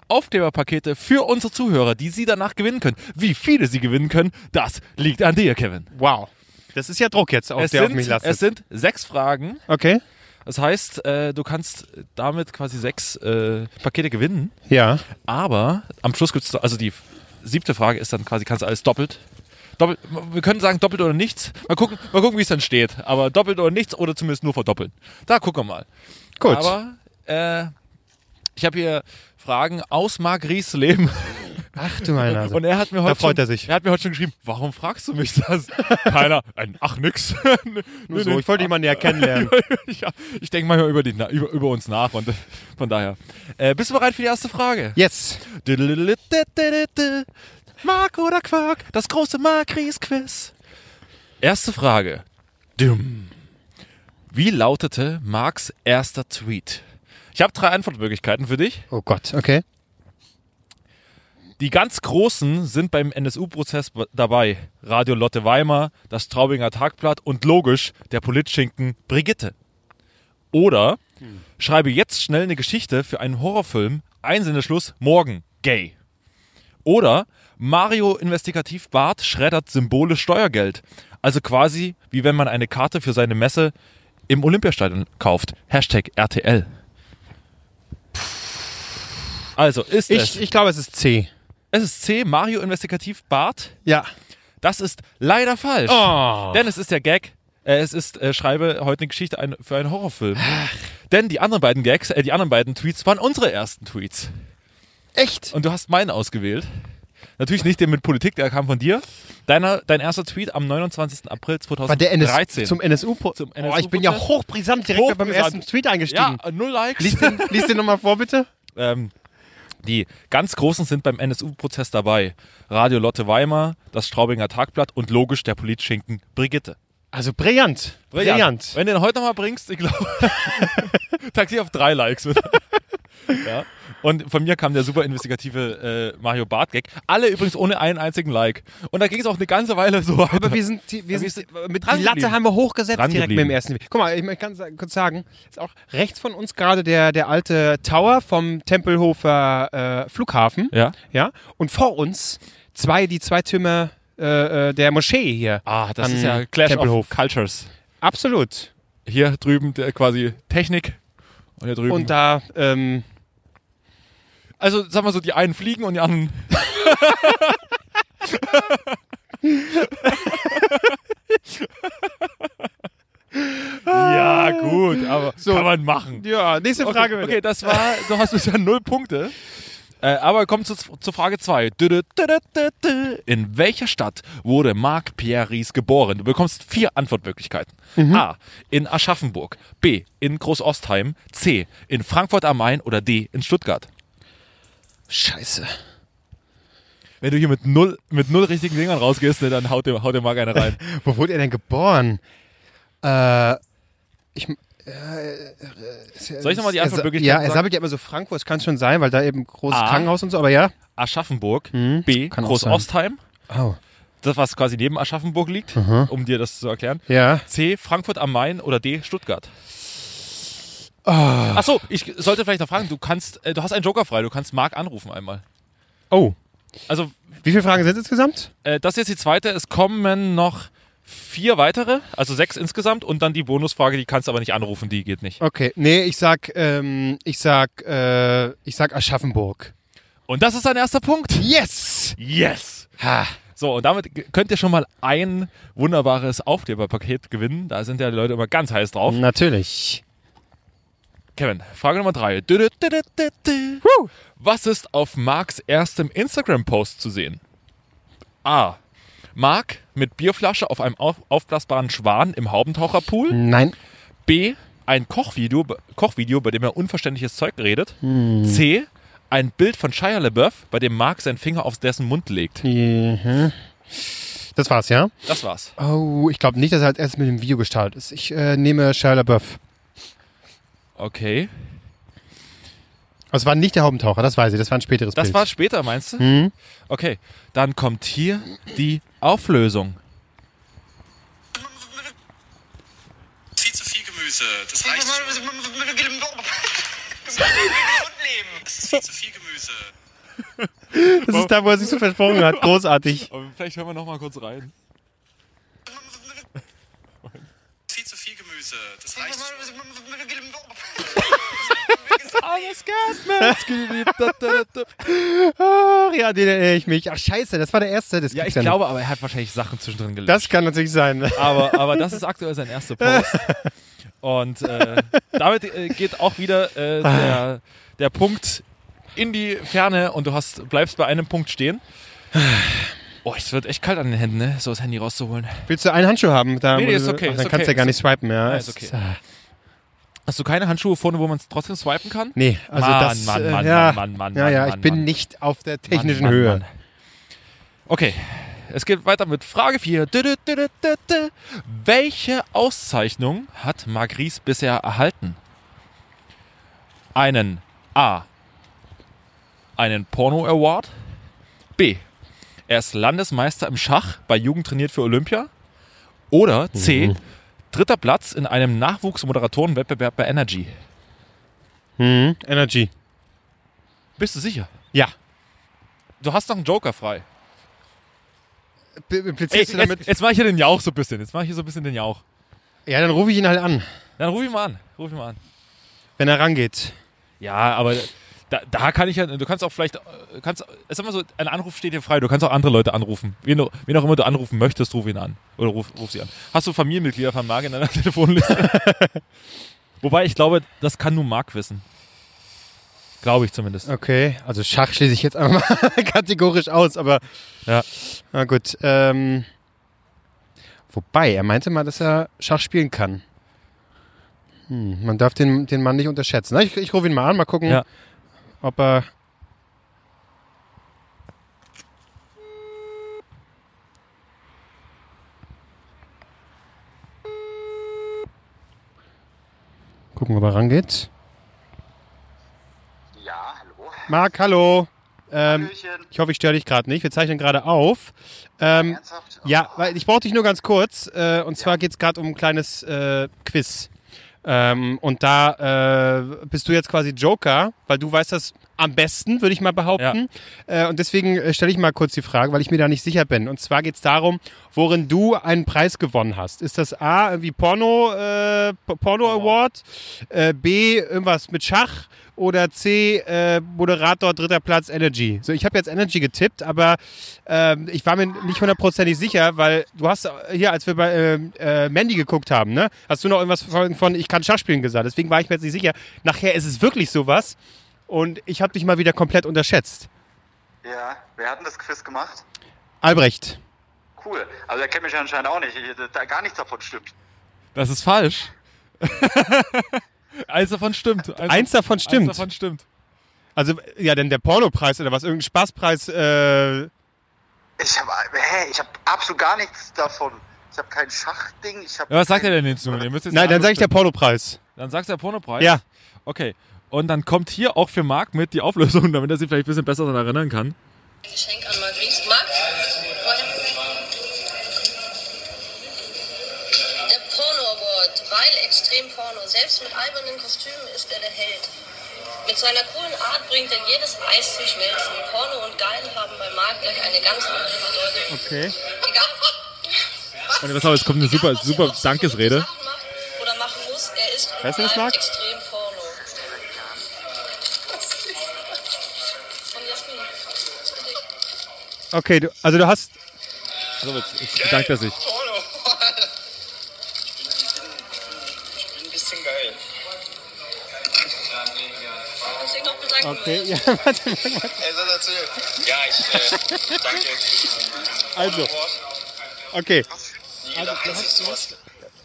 Aufkleberpakete für unsere Zuhörer, die sie danach gewinnen können. Wie viele sie gewinnen können, das liegt an dir, Kevin. Wow. Das ist ja Druck jetzt, auf Es der auf sind, mich lastet. es sind sechs Fragen. okay. Das heißt, äh, du kannst damit quasi sechs äh, Pakete gewinnen. Ja. Aber am Schluss gibt es, also die siebte Frage ist dann quasi, kannst du alles doppelt. Doppelt, wir können sagen doppelt oder nichts. Mal gucken, mal gucken wie es dann steht. Aber doppelt oder nichts oder zumindest nur verdoppeln. Da gucken wir mal. Gut. Aber äh, ich habe hier Fragen aus Marc Ries Leben. Ach du meine Nase. Und er hat mir heute freut schon, er sich. Er hat mir heute schon geschrieben, warum fragst du mich das? Keiner. Ein, ach nix. Nur so, ich wollte dich mal näher kennenlernen. ja, ich denke manchmal über, die, über, über uns nach und äh, von daher. Äh, bist du bereit für die erste Frage? Yes. Mark oder Quark, das große Mark-Ries-Quiz. Erste Frage. Wie lautete Marks erster Tweet? Ich habe drei Antwortmöglichkeiten für dich. Oh Gott, okay. Die ganz Großen sind beim NSU-Prozess dabei. Radio Lotte Weimar, das Straubinger Tagblatt und logisch der Politschinken Brigitte. Oder schreibe jetzt schnell eine Geschichte für einen Horrorfilm, Einsendeschluss morgen, gay. Oder Mario Investigativ Bart schreddert symbolisch Steuergeld. Also quasi wie wenn man eine Karte für seine Messe im Olympiastadion kauft. Hashtag RTL. Also ist es. Ich, ich glaube, es ist C. Es ist C, Mario Investigativ Bart. Ja. Das ist leider falsch. Oh. Denn es ist der Gag. Äh, es ist, äh, schreibe heute eine Geschichte ein, für einen Horrorfilm. Denn die anderen beiden Gags, äh, die anderen beiden Tweets waren unsere ersten Tweets. Echt? Und du hast meinen ausgewählt. Natürlich nicht den mit Politik, der kam von dir. Deiner, dein erster Tweet am 29. April War der NS 2013. zum NSU? Zum oh, ich bin ja hochbrisant direkt beim Hochbrisant. ersten Tweet eingestiegen. ja, null Likes. Lies den, lies den nochmal vor, bitte. Ähm, die ganz Großen sind beim NSU-Prozess dabei. Radio Lotte Weimar, das Straubinger Tagblatt und logisch der Politschinken Brigitte. Also brillant. Brillant. Wenn du den heute nochmal bringst, ich glaube, taxi auf drei Likes. Ja. Und von mir kam der super investigative äh, Mario Barth Gag. Alle übrigens ohne einen einzigen Like. Und da ging es auch eine ganze Weile so weiter. Aber wir sind, die, wir sind, mit dran die Latte haben wir hochgesetzt direkt mit dem ersten. Guck mal, ich, kann kurz sagen, ist auch rechts von uns gerade der, der alte Tower vom Tempelhofer äh, Flughafen. ja. Ja. Und vor uns zwei, die zwei Türme äh, äh, der Moschee hier. Ah, das ist ja Clash Tempelhof. of Cultures. Absolut. Hier drüben der, quasi Technik. Und hier drüben. Und da, ähm, also, sagen wir so, die einen fliegen und die anderen. ja, gut, aber So. kann man machen. ja, nächste Frage Okay, okay, das war, du hast bisher null Punkte. Äh, aber kommt zu, zur Frage 2. In welcher Stadt wurde Marc Pierre Ries geboren? Du bekommst vier Antwortmöglichkeiten. A. In Aschaffenburg. B. In Großostheim. C. In Frankfurt am Main. Oder D. In Stuttgart. Scheiße. Wenn du hier mit null, mit null richtigen Dingern rausgehst, ne, dann haut dir, haut dir Marc eine rein. Wo wurde er denn geboren? Äh, ich. Soll ich nochmal die sa- Antwortmöglichkeiten Ja, er sagt ja immer so Frankfurt, das kann schon sein, weil da eben großes A. Krankenhaus und so, aber ja. Aschaffenburg. B. auch sein. Großostheim. Oh. Das, was quasi neben Aschaffenburg liegt, um dir das zu erklären. Ja. C. Frankfurt am Main oder D. Stuttgart. Ah. Achso, ich sollte vielleicht noch fragen, du kannst, äh, du hast einen Joker frei, du kannst Marc anrufen einmal. Oh. Also, Wie viele Fragen sind es insgesamt? äh, das ist jetzt die zweite, es kommen noch vier weitere, also sechs insgesamt und dann die Bonusfrage, die kannst du aber nicht anrufen, die geht nicht. Okay. Nee, ich sag, ähm, ich sag, äh, ich sag Aschaffenburg. Und das ist dein erster Punkt. Yes! Yes! Ha. So, und damit könnt ihr schon mal ein wunderbares Aufkleberpaket gewinnen. Da sind ja die Leute immer ganz heiß drauf. Natürlich. Kevin, Frage Nummer drei. Dü- dü- dü- dü- dü. Was ist auf Marks erstem Instagram-Post zu sehen? A. Mark mit Bierflasche auf einem auf aufblasbaren Schwan im Haubentaucherpool. Nein. B. Ein Kochvideo, Kochvideo, bei dem er unverständliches Zeug redet. C. Ein Bild von Shia LaBeouf, bei dem Mark seinen Finger auf dessen Mund legt. Mhm. Das war's, ja? Das war's. Oh, ich glaube nicht, dass er als erstes mit dem Video gestartet ist. Ich äh, nehme Shia LaBeouf. Okay. Aber es war nicht der Haubentaucher, das weiß ich. Das war ein späteres Das Bild. war später, meinst du? Mhm. Okay. Dann kommt hier die Auflösung. Viel zu viel Gemüse. Das reicht schon. Es ist viel zu viel Gemüse. Das ist da, wo er sich so versprochen hat. Großartig. Aber vielleicht hören wir noch mal kurz rein. Viel zu viel Gemüse. Das reicht schon. Ach ja, den erinnere ich mich. Ach scheiße, das war der erste. Das Ja, ich nicht. glaube, aber er hat wahrscheinlich Sachen zwischendrin gelöscht. Das kann natürlich sein. aber, aber das ist aktuell sein erster Post. Und äh, damit äh, geht auch wieder äh, der, der Punkt in die Ferne und du hast, bleibst bei einem Punkt stehen. Oh, es wird echt kalt an den Händen, ne? so das Handy rauszuholen. Willst du einen Handschuh haben? Da, Nee, nee, ist okay, Ach, ist dann kannst okay, du ja gar ist nicht swipen, ja. Ja, ist okay. Hast du keine Handschuhe vorne, wo man trotzdem swipen kann? Nee, also Mann, das. Mann, äh, Mann, ja, Mann, Mann, Mann, ja, ja, Mann, ich Mann, bin Mann. nicht auf der technischen Mann, Mann, Höhe. Mann. Okay, es geht weiter mit Frage 4. Dü, dü, dü, dü, dü, dü. Welche Auszeichnung hat Magris bisher erhalten? Einen A. Einen Porno Award. B. Er ist Landesmeister im Schach, bei Jugend trainiert für Olympia. Oder C. Dritter Platz in einem Nachwuchsmoderatorenwettbewerb bei Energy. Mhm. Energy. Bist du sicher? Ja. Du hast noch einen Joker frei. B Ey, implizierst du jetzt, damit? jetzt mache ich hier den Jauch so ein bisschen. Jetzt mache ich hier so ein bisschen den Jauch. Ja, dann rufe ich ihn halt an, Dann ruf ihn mal an. Ruf ihn mal an. wenn er rangeht. Ja, aber da, da kann ich ja, du kannst auch vielleicht, kannst, sag mal so, ein Anruf steht dir frei, du kannst auch andere Leute anrufen. Wen, wen auch immer du anrufen möchtest, ruf ihn an. Oder ruf, ruf sie an. Hast du Familienmitglieder von Marc in deiner Telefonliste? Wobei ich glaube, das kann nur Marc wissen. Glaube ich zumindest. Okay, also Schach schließe ich jetzt einfach mal kategorisch aus, aber Ja. na gut. Ähm, wobei, er meinte mal, dass er Schach spielen kann. Hm, man darf den, den Mann nicht unterschätzen. Na, ich, ich rufe ihn mal an, mal gucken, Ja. Ob er... Gucken, ob er rangeht. Ja, hallo. Marc, hallo. Ähm, ich hoffe, ich störe dich gerade nicht. Wir zeichnen gerade auf. Ähm, ja, weil ich brauche dich nur ganz kurz. Äh, und zwar geht es gerade um ein kleines äh, Quiz. Ähm, und da äh, bist du jetzt quasi Joker, weil du weißt das am besten, würde ich mal behaupten. Äh, und deswegen äh, stelle ich mal kurz die Frage, weil ich mir da nicht sicher bin. Und zwar geht es darum, worin du einen Preis gewonnen hast. Ist das A, irgendwie Porno, äh, Porno Award, äh, B, irgendwas mit Schach oder C, äh, Moderator, dritter Platz, Energy? So, ich habe jetzt Energy getippt, aber ähm, ich war mir nicht hundertprozentig sicher, weil du hast hier, als wir bei äh, Mandy geguckt haben, ne, hast du noch irgendwas von, von Ich kann Schach spielen gesagt. Deswegen war ich mir jetzt nicht sicher. Nachher ist es wirklich sowas und ich habe dich mal wieder komplett unterschätzt. Ja, wer hat denn das Quiz gemacht? Albrecht. Cool. Also er kennt mich anscheinend auch nicht. Ich- Da gar nichts davon stimmt. Das ist falsch. Eins davon stimmt. Eins davon stimmt. Eins davon stimmt. Also, ja, denn der Pornopreis oder was? Irgendein Spaßpreis, äh, Ich habe hä, ich habe absolut gar nichts davon. Ich habe kein Schachding. Ich habe Ja, was sagt er denn jetzt jetzt Nein, dann sage ich der Pornopreis. Dann sagst du der Pornopreis? Ja. Okay. Und dann kommt hier auch für Marc mit die Auflösung, damit er sich vielleicht ein bisschen besser daran erinnern kann. Geschenk an Marc Ries. Marc? Der Porno Award, weil extrem Porno. Selbst mit albernen Kostümen ist er der Held. Mit seiner coolen Art bringt er jedes Eis zum Schmelzen. Porno und Geil haben bei Marc gleich eine ganz andere Bedeutung. Okay. Egal, Und pass auf, jetzt kommt eine super, was er super Dankesrede. Sachen macht Oder machen muss, er ist Weißt du das, überall Marc? extrem Okay, du, also du hast. So, jetzt, jetzt bedankt er sich. Porno. ich, bin, ich bin ein bisschen geil. Okay, Will. ja, warte. Erzählt? Ja, ich äh, danke Also, okay. Dass ich sowas.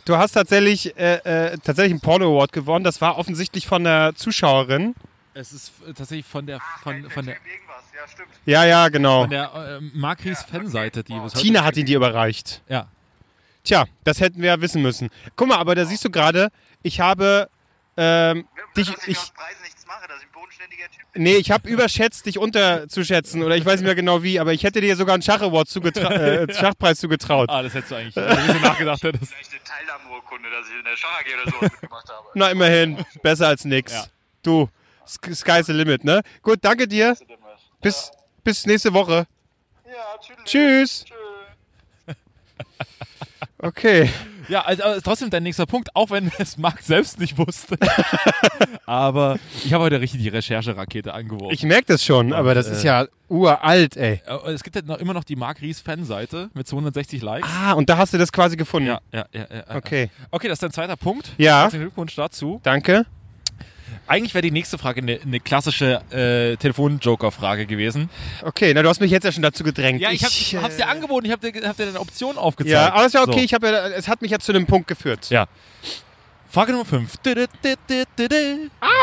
Du hast tatsächlich, äh, äh, tatsächlich einen Porno Award gewonnen. Das war offensichtlich von der Zuschauerin. Es ist tatsächlich von der, von, von der, ja, stimmt. Ja, ja, genau. von der äh, Marc Ries Fanseite, die bis heute- Tina hat ihn dir überreicht. Ja. Tja, das hätten wir ja wissen müssen. Guck mal, aber da siehst du gerade, ich habe ähm, dich, dass ich, ich, aus Preisen nichts mache, dass ich ein bodenständiger Typ bin. nee, ich habe überschätzt, dich unterzuschätzen oder ich weiß nicht mehr genau wie, aber ich hätte dir sogar einen Schach Award zugetra äh, Schachpreis zugetraut. Ah, das hättest du eigentlich wenn du ein bisschen nachgedacht hättest. Vielleicht eine Teilnahmeurkunde, dass ich in der Schach AG oder sowas mitgemacht habe. Na, immerhin, besser als nix. Ja. Du, Sk- sky's the limit, ne? Gut, danke dir. Bis, bis nächste Woche. Ja, tschüss. Tschüss. Okay. Ja, also, trotzdem dein nächster Punkt, auch wenn es Marc selbst nicht wusste. aber ich habe heute richtig die Rechercherakete angeworfen. Ich merke das schon, aber das äh, ist ja uralt, ey. Äh, es gibt ja noch, immer noch die Marc Ries Fanseite mit 260 Likes. Ah, und da hast du das quasi gefunden. Ja, ja, ja, ja. ja. Okay. Okay, das ist dein zweiter Punkt. Ja. Herzlichen Glückwunsch dazu. Danke. Eigentlich wäre die nächste Frage eine, eine klassische äh, Telefon-Joker-Frage gewesen. Okay, na, du hast mich jetzt ja schon dazu gedrängt. Ja, ich, hab, ich hab's dir angeboten, ich hab dir, hab dir eine Option aufgezeigt. Ja, aber ist ja okay. So. Ich hab ja, es hat mich ja zu einem Punkt geführt. Ja. Frage Nummer 5.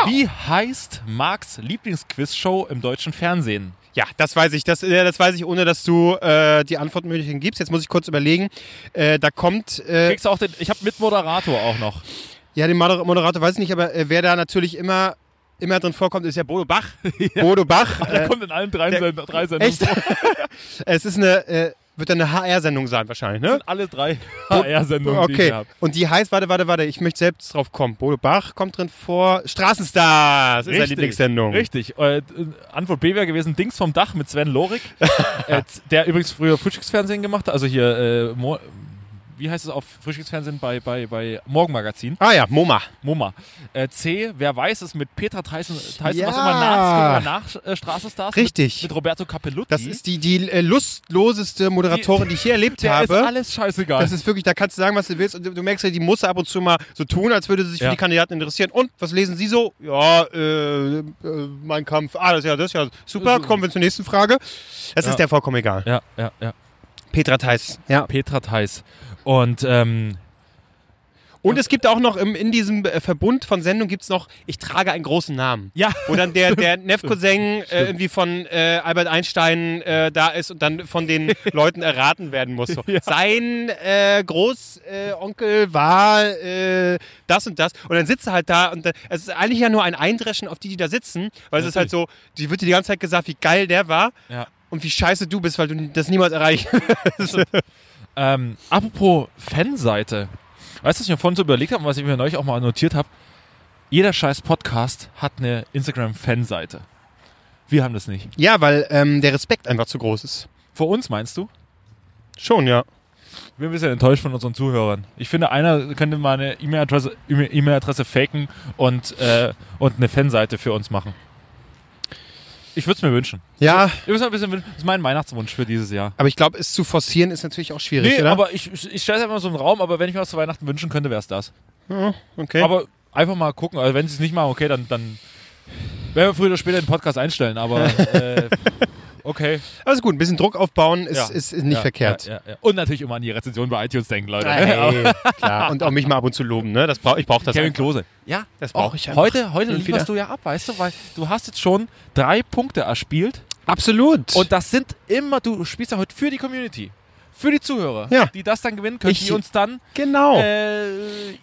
Wie heißt Marks Lieblingsquiz-Show im deutschen Fernsehen? Ja, das weiß ich. Das, äh, das weiß ich, ohne dass du äh, die Antwortmöglichkeiten gibst. Jetzt muss ich kurz überlegen. Äh, da kommt. Äh, Kriegst du auch den, ich habe mit Moderator auch noch. Ja, den Moder- Moderator weiß ich nicht, aber äh, wer da natürlich immer immer drin vorkommt, ist ja Bodo Bach. Bodo Bach. Der Äh, kommt in allen drei, der- drei Sendungen echt? vor. es ist eine, äh, wird eine HR-Sendung sein wahrscheinlich, ne? Alle drei HR-Sendungen, die ich Okay. habe. Und die heißt, warte, warte, warte, ich möchte selbst drauf kommen. Bodo Bach kommt drin vor. Straßenstars ist seine Lieblingssendung. Richtig. Äh, Antwort B wäre gewesen Dings vom Dach mit Sven Lorik, äh, der übrigens früher Frühstücksfernsehen gemacht hat. Also hier, äh, wie heißt es auf Frühstücksfernsehen bei, bei, bei Morgenmagazin? Ah ja, MoMA. MoMA. Äh, C, wer weiß es mit Petra Tyson, Tyson Ja. was immer nach, nach äh, Straßenstars. Richtig. Mit, mit Roberto Capellutti. Das ist die, die äh, lustloseste Moderatorin, die, ich je erlebt der ist habe. alles scheißegal. Das ist wirklich, da kannst du sagen, was du willst. Und du, merkst ja, die muss ab und zu mal so tun, als würde sie sich Ja. für die Kandidaten interessieren. Und was lesen Sie so? Ja, äh, äh, mein Kampf. Ah, das ist ja, das ist ja super. Kommen wir zur nächsten Frage. Das Ja. ist der vollkommen egal. ja, ja, ja. Petra Theis. Ja. Petra Theis. Und ähm, Und es gibt auch noch im, in diesem äh, Verbund von Sendungen gibt es noch, ich trage einen großen Namen. ja, Wo dann der, der Neff-Cousin äh, irgendwie von äh, Albert Einstein äh, da ist und dann von den Leuten erraten werden muss. So. Ja. Sein äh, Großonkel war äh, das und das. Und dann sitzt er halt da und dann, es ist eigentlich ja nur ein Eindreschen auf die, die da sitzen, weil es ist halt so, die wird dir die ganze Zeit gesagt, wie geil der war ja. Und wie scheiße du bist, weil du das niemals erreichst. Ähm, apropos Fanseite. Weißt du, was ich mir vorhin so überlegt habe und was ich mir neulich auch mal notiert habe? Jeder scheiß Podcast hat eine Instagram-Fanseite. Wir haben das nicht. ja, weil ähm, der Respekt einfach zu groß ist. Vor uns meinst du? Schon, ja. Ich bin ein bisschen enttäuscht von unseren Zuhörern. Ich finde, einer könnte mal eine E-Mail-Adresse E-Mail-Adresse faken und, äh, und eine Fanseite für uns machen. Ich würde es mir wünschen. Ja, Ich würd's mir ein bisschen wünschen. Das ist mein Weihnachtswunsch für dieses Jahr. aber ich glaube, es zu forcieren ist natürlich auch schwierig, Nee, oder? aber ich, ich stelle es einfach so im Raum, aber wenn ich mir was zu Weihnachten wünschen könnte, wäre es das. Ja, okay. Aber einfach mal gucken. Also wenn sie es nicht machen, okay, dann, dann werden wir früher oder später den Podcast einstellen. Aber äh, okay. Also gut, ein bisschen Druck aufbauen ist, Ja. ist, ist nicht Ja, verkehrt. Ja. Und natürlich immer an die Rezension bei iTunes denken, Leute. Hey, klar. Und auch mich mal ab und zu loben, ne? Das brauch, ich brauche das Kevin einfach. Klose. Ja, Das brauch auch ich einfach. Heute, heute lieferst du ja ab, weißt du, weil du hast jetzt schon drei Punkte erspielt. Absolut. Und das sind immer, du spielst ja heute für die Community. Für die Zuhörer, Ja. die das dann gewinnen können, Ich- die uns dann genau. äh,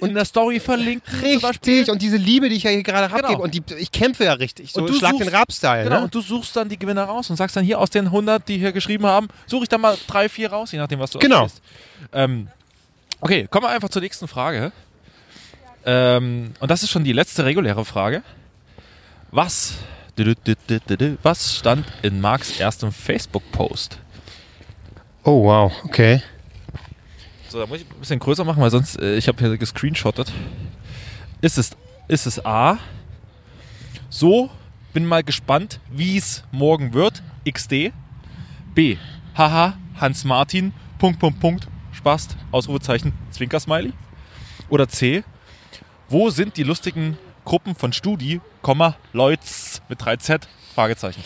in der Story verlinken. Beispiel. richtig. Und diese Liebe, die ich ja hier gerade Genau. abgebe. Und die, ich kämpfe ja richtig. So Und du Schlag suchst- den Rap-Style. Genau, Ne? und du suchst dann die Gewinner raus und sagst dann hier aus den 100, die hier geschrieben haben, suche ich dann mal drei, vier raus, je nachdem, was du Genau. Ähm, okay, kommen wir einfach zur nächsten Frage. Ähm, und das ist schon die letzte reguläre Frage. Was, was stand in Marks erstem Facebook-Post? Oh, wow. Okay. So, da muss ich ein bisschen größer machen, weil sonst, äh, ich habe hier gescreenshottet. Ist es, ist es A, so, bin mal gespannt, wie es morgen wird, XD. B, haha, Hans Martin, Punkt, Punkt, Punkt, Spaß, Ausrufezeichen, Zwinker-Smiley. Oder C, wo sind die lustigen Gruppen von Studi, Komma, Leutz mit 3Z, Fragezeichen.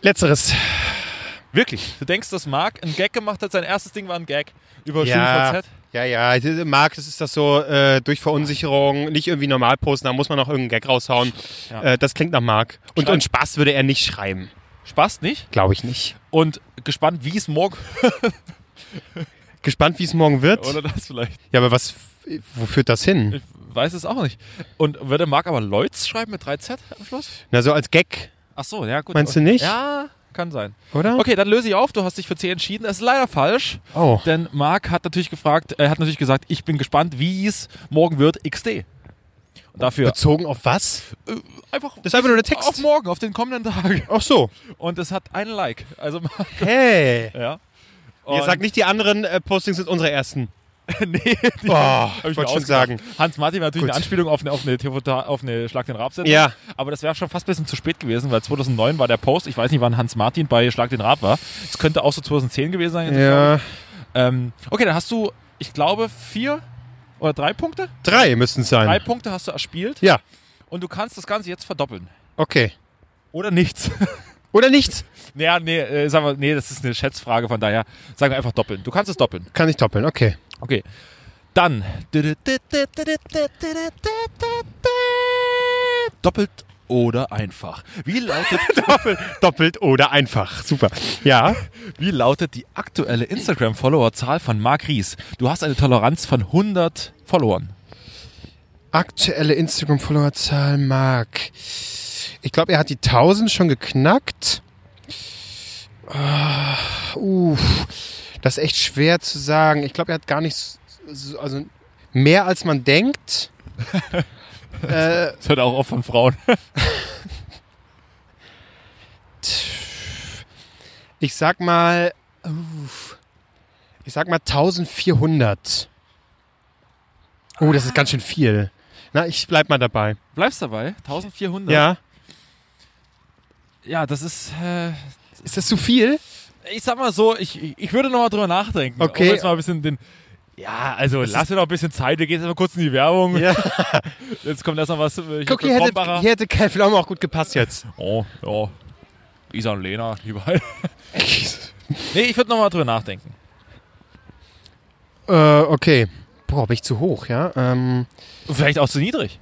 Letzteres. Wirklich, du denkst, dass Marc ein Gag gemacht hat, sein erstes Ding war ein Gag über Ja. StudiVZ? Ja, ja. diese- Marc, das ist das so äh, durch Verunsicherung, nicht irgendwie normal posten, da muss man noch irgendeinen Gag raushauen. Ja. Äh, das klingt nach Marc. Und, Schreib- und Spaß würde er nicht schreiben. Spaß nicht? Glaube ich nicht. Und gespannt, wie es morgen. Gespannt, wie es morgen wird. Oder das vielleicht. Ja, aber was, wo führt das hin? Ich weiß es auch nicht. Und würde Marc aber Leutz schreiben mit 3Z am Schluss? Na, so als Gag, Ach so, ja gut. Meinst du nicht? Ja, kann sein. oder? Okay, dann löse ich auf. Du hast dich für C entschieden. Das ist leider falsch. Oh. Denn Marc hat natürlich gefragt, er hat natürlich gesagt, ich bin gespannt, wie es morgen wird, XD. Und dafür Bezogen auf was? einfach. Das ist einfach nur der Text. Auf morgen, auf den kommenden Tag. Ach so. Und es hat ein Like. Also, Marc, Hey. ja. Ihr Und- sagt nicht, die anderen äh, Postings sind unsere ersten. nee, die Oh, hab ich wollte schon sagen. Hans Martin war natürlich Gut. eine Anspielung auf eine, auf eine, TV auf eine Schlag den Rab Sendung. Ja. Aber das wäre schon fast ein bisschen zu spät gewesen, weil 2009 war der Post. Ich weiß nicht, wann Hans Martin bei Schlag den Rab war. Es könnte auch so 2010 gewesen sein. Ja. Ähm, okay, dann hast du, ich glaube, vier oder drei Punkte. Drei müssten es sein. Drei Punkte hast du erspielt. Ja. Und du kannst das Ganze jetzt verdoppeln. Okay. Oder nichts. Oder nichts? naja, nee, äh, sagen wir, nee, das ist eine Schätzfrage, von daher sagen wir einfach doppeln. Du kannst es doppeln. Kann ich doppeln, okay. Okay. Dann. Doppelt oder einfach. Wie lautet, Doppelt, doppelt oder einfach. Super. Ja. wie lautet die aktuelle Instagram-Follower-Zahl von Marc Ries? Du hast eine Toleranz von 100 Followern. Aktuelle Instagram-Followerzahl Mark. Ich glaube, er hat die 1000 schon geknackt. Ah, uff, das ist echt schwer zu sagen. Ich glaube, er hat gar nicht so, also mehr als man denkt. äh, Das hört auch oft von Frauen. ich sag mal, ich sag mal 1400. Oh, das ist ganz schön viel. Na, ich bleib mal dabei. Bleibst dabei? 1400? Ja. Ja, das ist. Äh, Ist das zu viel? ich sag mal so, ich, ich würde noch mal drüber nachdenken. Okay. Um jetzt mal ein bisschen den. Ja, also lass dir noch ein bisschen Zeit. Wir gehen jetzt mal kurz in die Werbung. Ja. Jetzt kommt erst noch was. äh, Guck, hier hätte, hier hätte Kai Pflaume auch gut gepasst jetzt. Oh, ja. Isa und Lena, überall. nee, ich würde noch mal drüber nachdenken. Äh, okay. Boah, bin ich zu hoch, ja? Ähm, Vielleicht auch zu niedrig.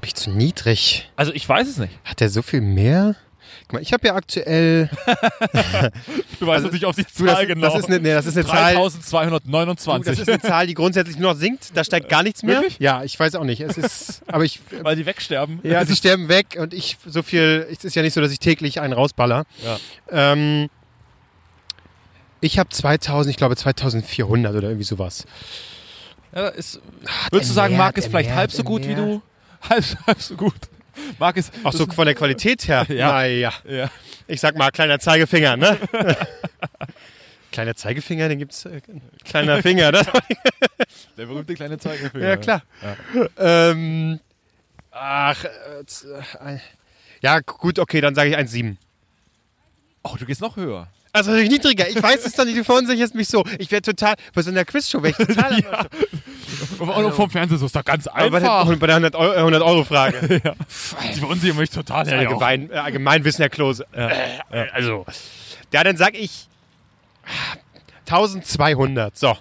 bin ich zu niedrig? Also ich weiß es nicht. Hat der so viel mehr? Guck mal, ich habe ja aktuell. Du weißt Also, natürlich auf die Du, das, Zahl genau. das, ist eine, nee, das ist eine Zahl. Du, 3229. das ist eine Zahl, die grundsätzlich nur noch sinkt. Da steigt gar nichts mehr. Wirklich? Ja, ich weiß auch nicht. Es ist, aber ich, weil die wegsterben. ja, sie sterben weg und ich so viel. Es ist ja nicht so, dass ich täglich einen rausballer. Ja. Ähm, ich habe 2000, ich glaube 2400 oder irgendwie sowas. Ja, ist, würdest du sagen, Marc ist vielleicht halb so gut wie du? Halb, halb so gut. Marc ist. Auch so von der Qualität her. Ja. Naja. Ja. Ich sag mal, kleiner Zeigefinger, ne? kleiner Zeigefinger, den gibt's. Äh, kleiner Finger, ne? Der berühmte kleine Zeigefinger. Ja, klar. Ähm, ach, äh, äh, ja, gut, okay, dann sage ich 1,7. Oh, du gehst noch höher. Also natürlich niedriger. Ich weiß es doch nicht, du verunsicherst mich so. Ich wäre total, bei so einer Quizshow wäre ich total. Ja. Und vom Fernsehen so ist doch ganz Aber bei der, einfach. bei der 100 Euro, 100 Euro Frage. Die verunsichern mich total. Ja, Allgemein, äh, Allgemeinwissen, Herr Klose. Äh, also. Ja, dann sag ich 1200. So.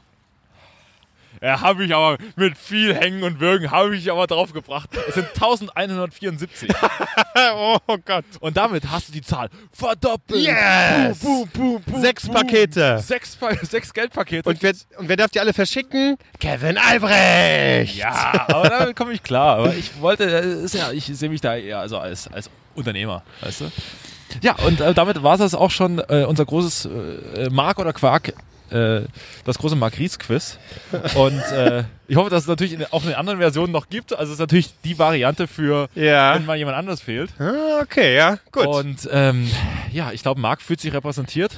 Ja, habe ich aber mit viel Hängen und Würgen, habe ich aber drauf gebracht. Es sind 1174. oh Gott. Und damit hast du die Zahl verdoppelt. Yes! Boom, boom, boom, boom, Sechs boom. Pakete. Sechs, Pa- sechs Geldpakete. Und wer, und wer darf die alle verschicken? Kevin Albrecht. ja, aber damit komme ich klar. Aber ich wollte, äh, ja, ich sehe mich da eher also als, als Unternehmer, weißt du? Ja, und äh, damit war es auch schon äh, unser großes äh, Mark oder Quark, äh, das große Mark Ries Quiz. Und äh, ich hoffe, dass es natürlich auch in anderen Versionen noch gibt. Also es ist natürlich die Variante für, Ja. wenn mal jemand anders fehlt. Ah, Okay, ja, gut. Und ähm, ja, ich glaube, Marc fühlt sich repräsentiert.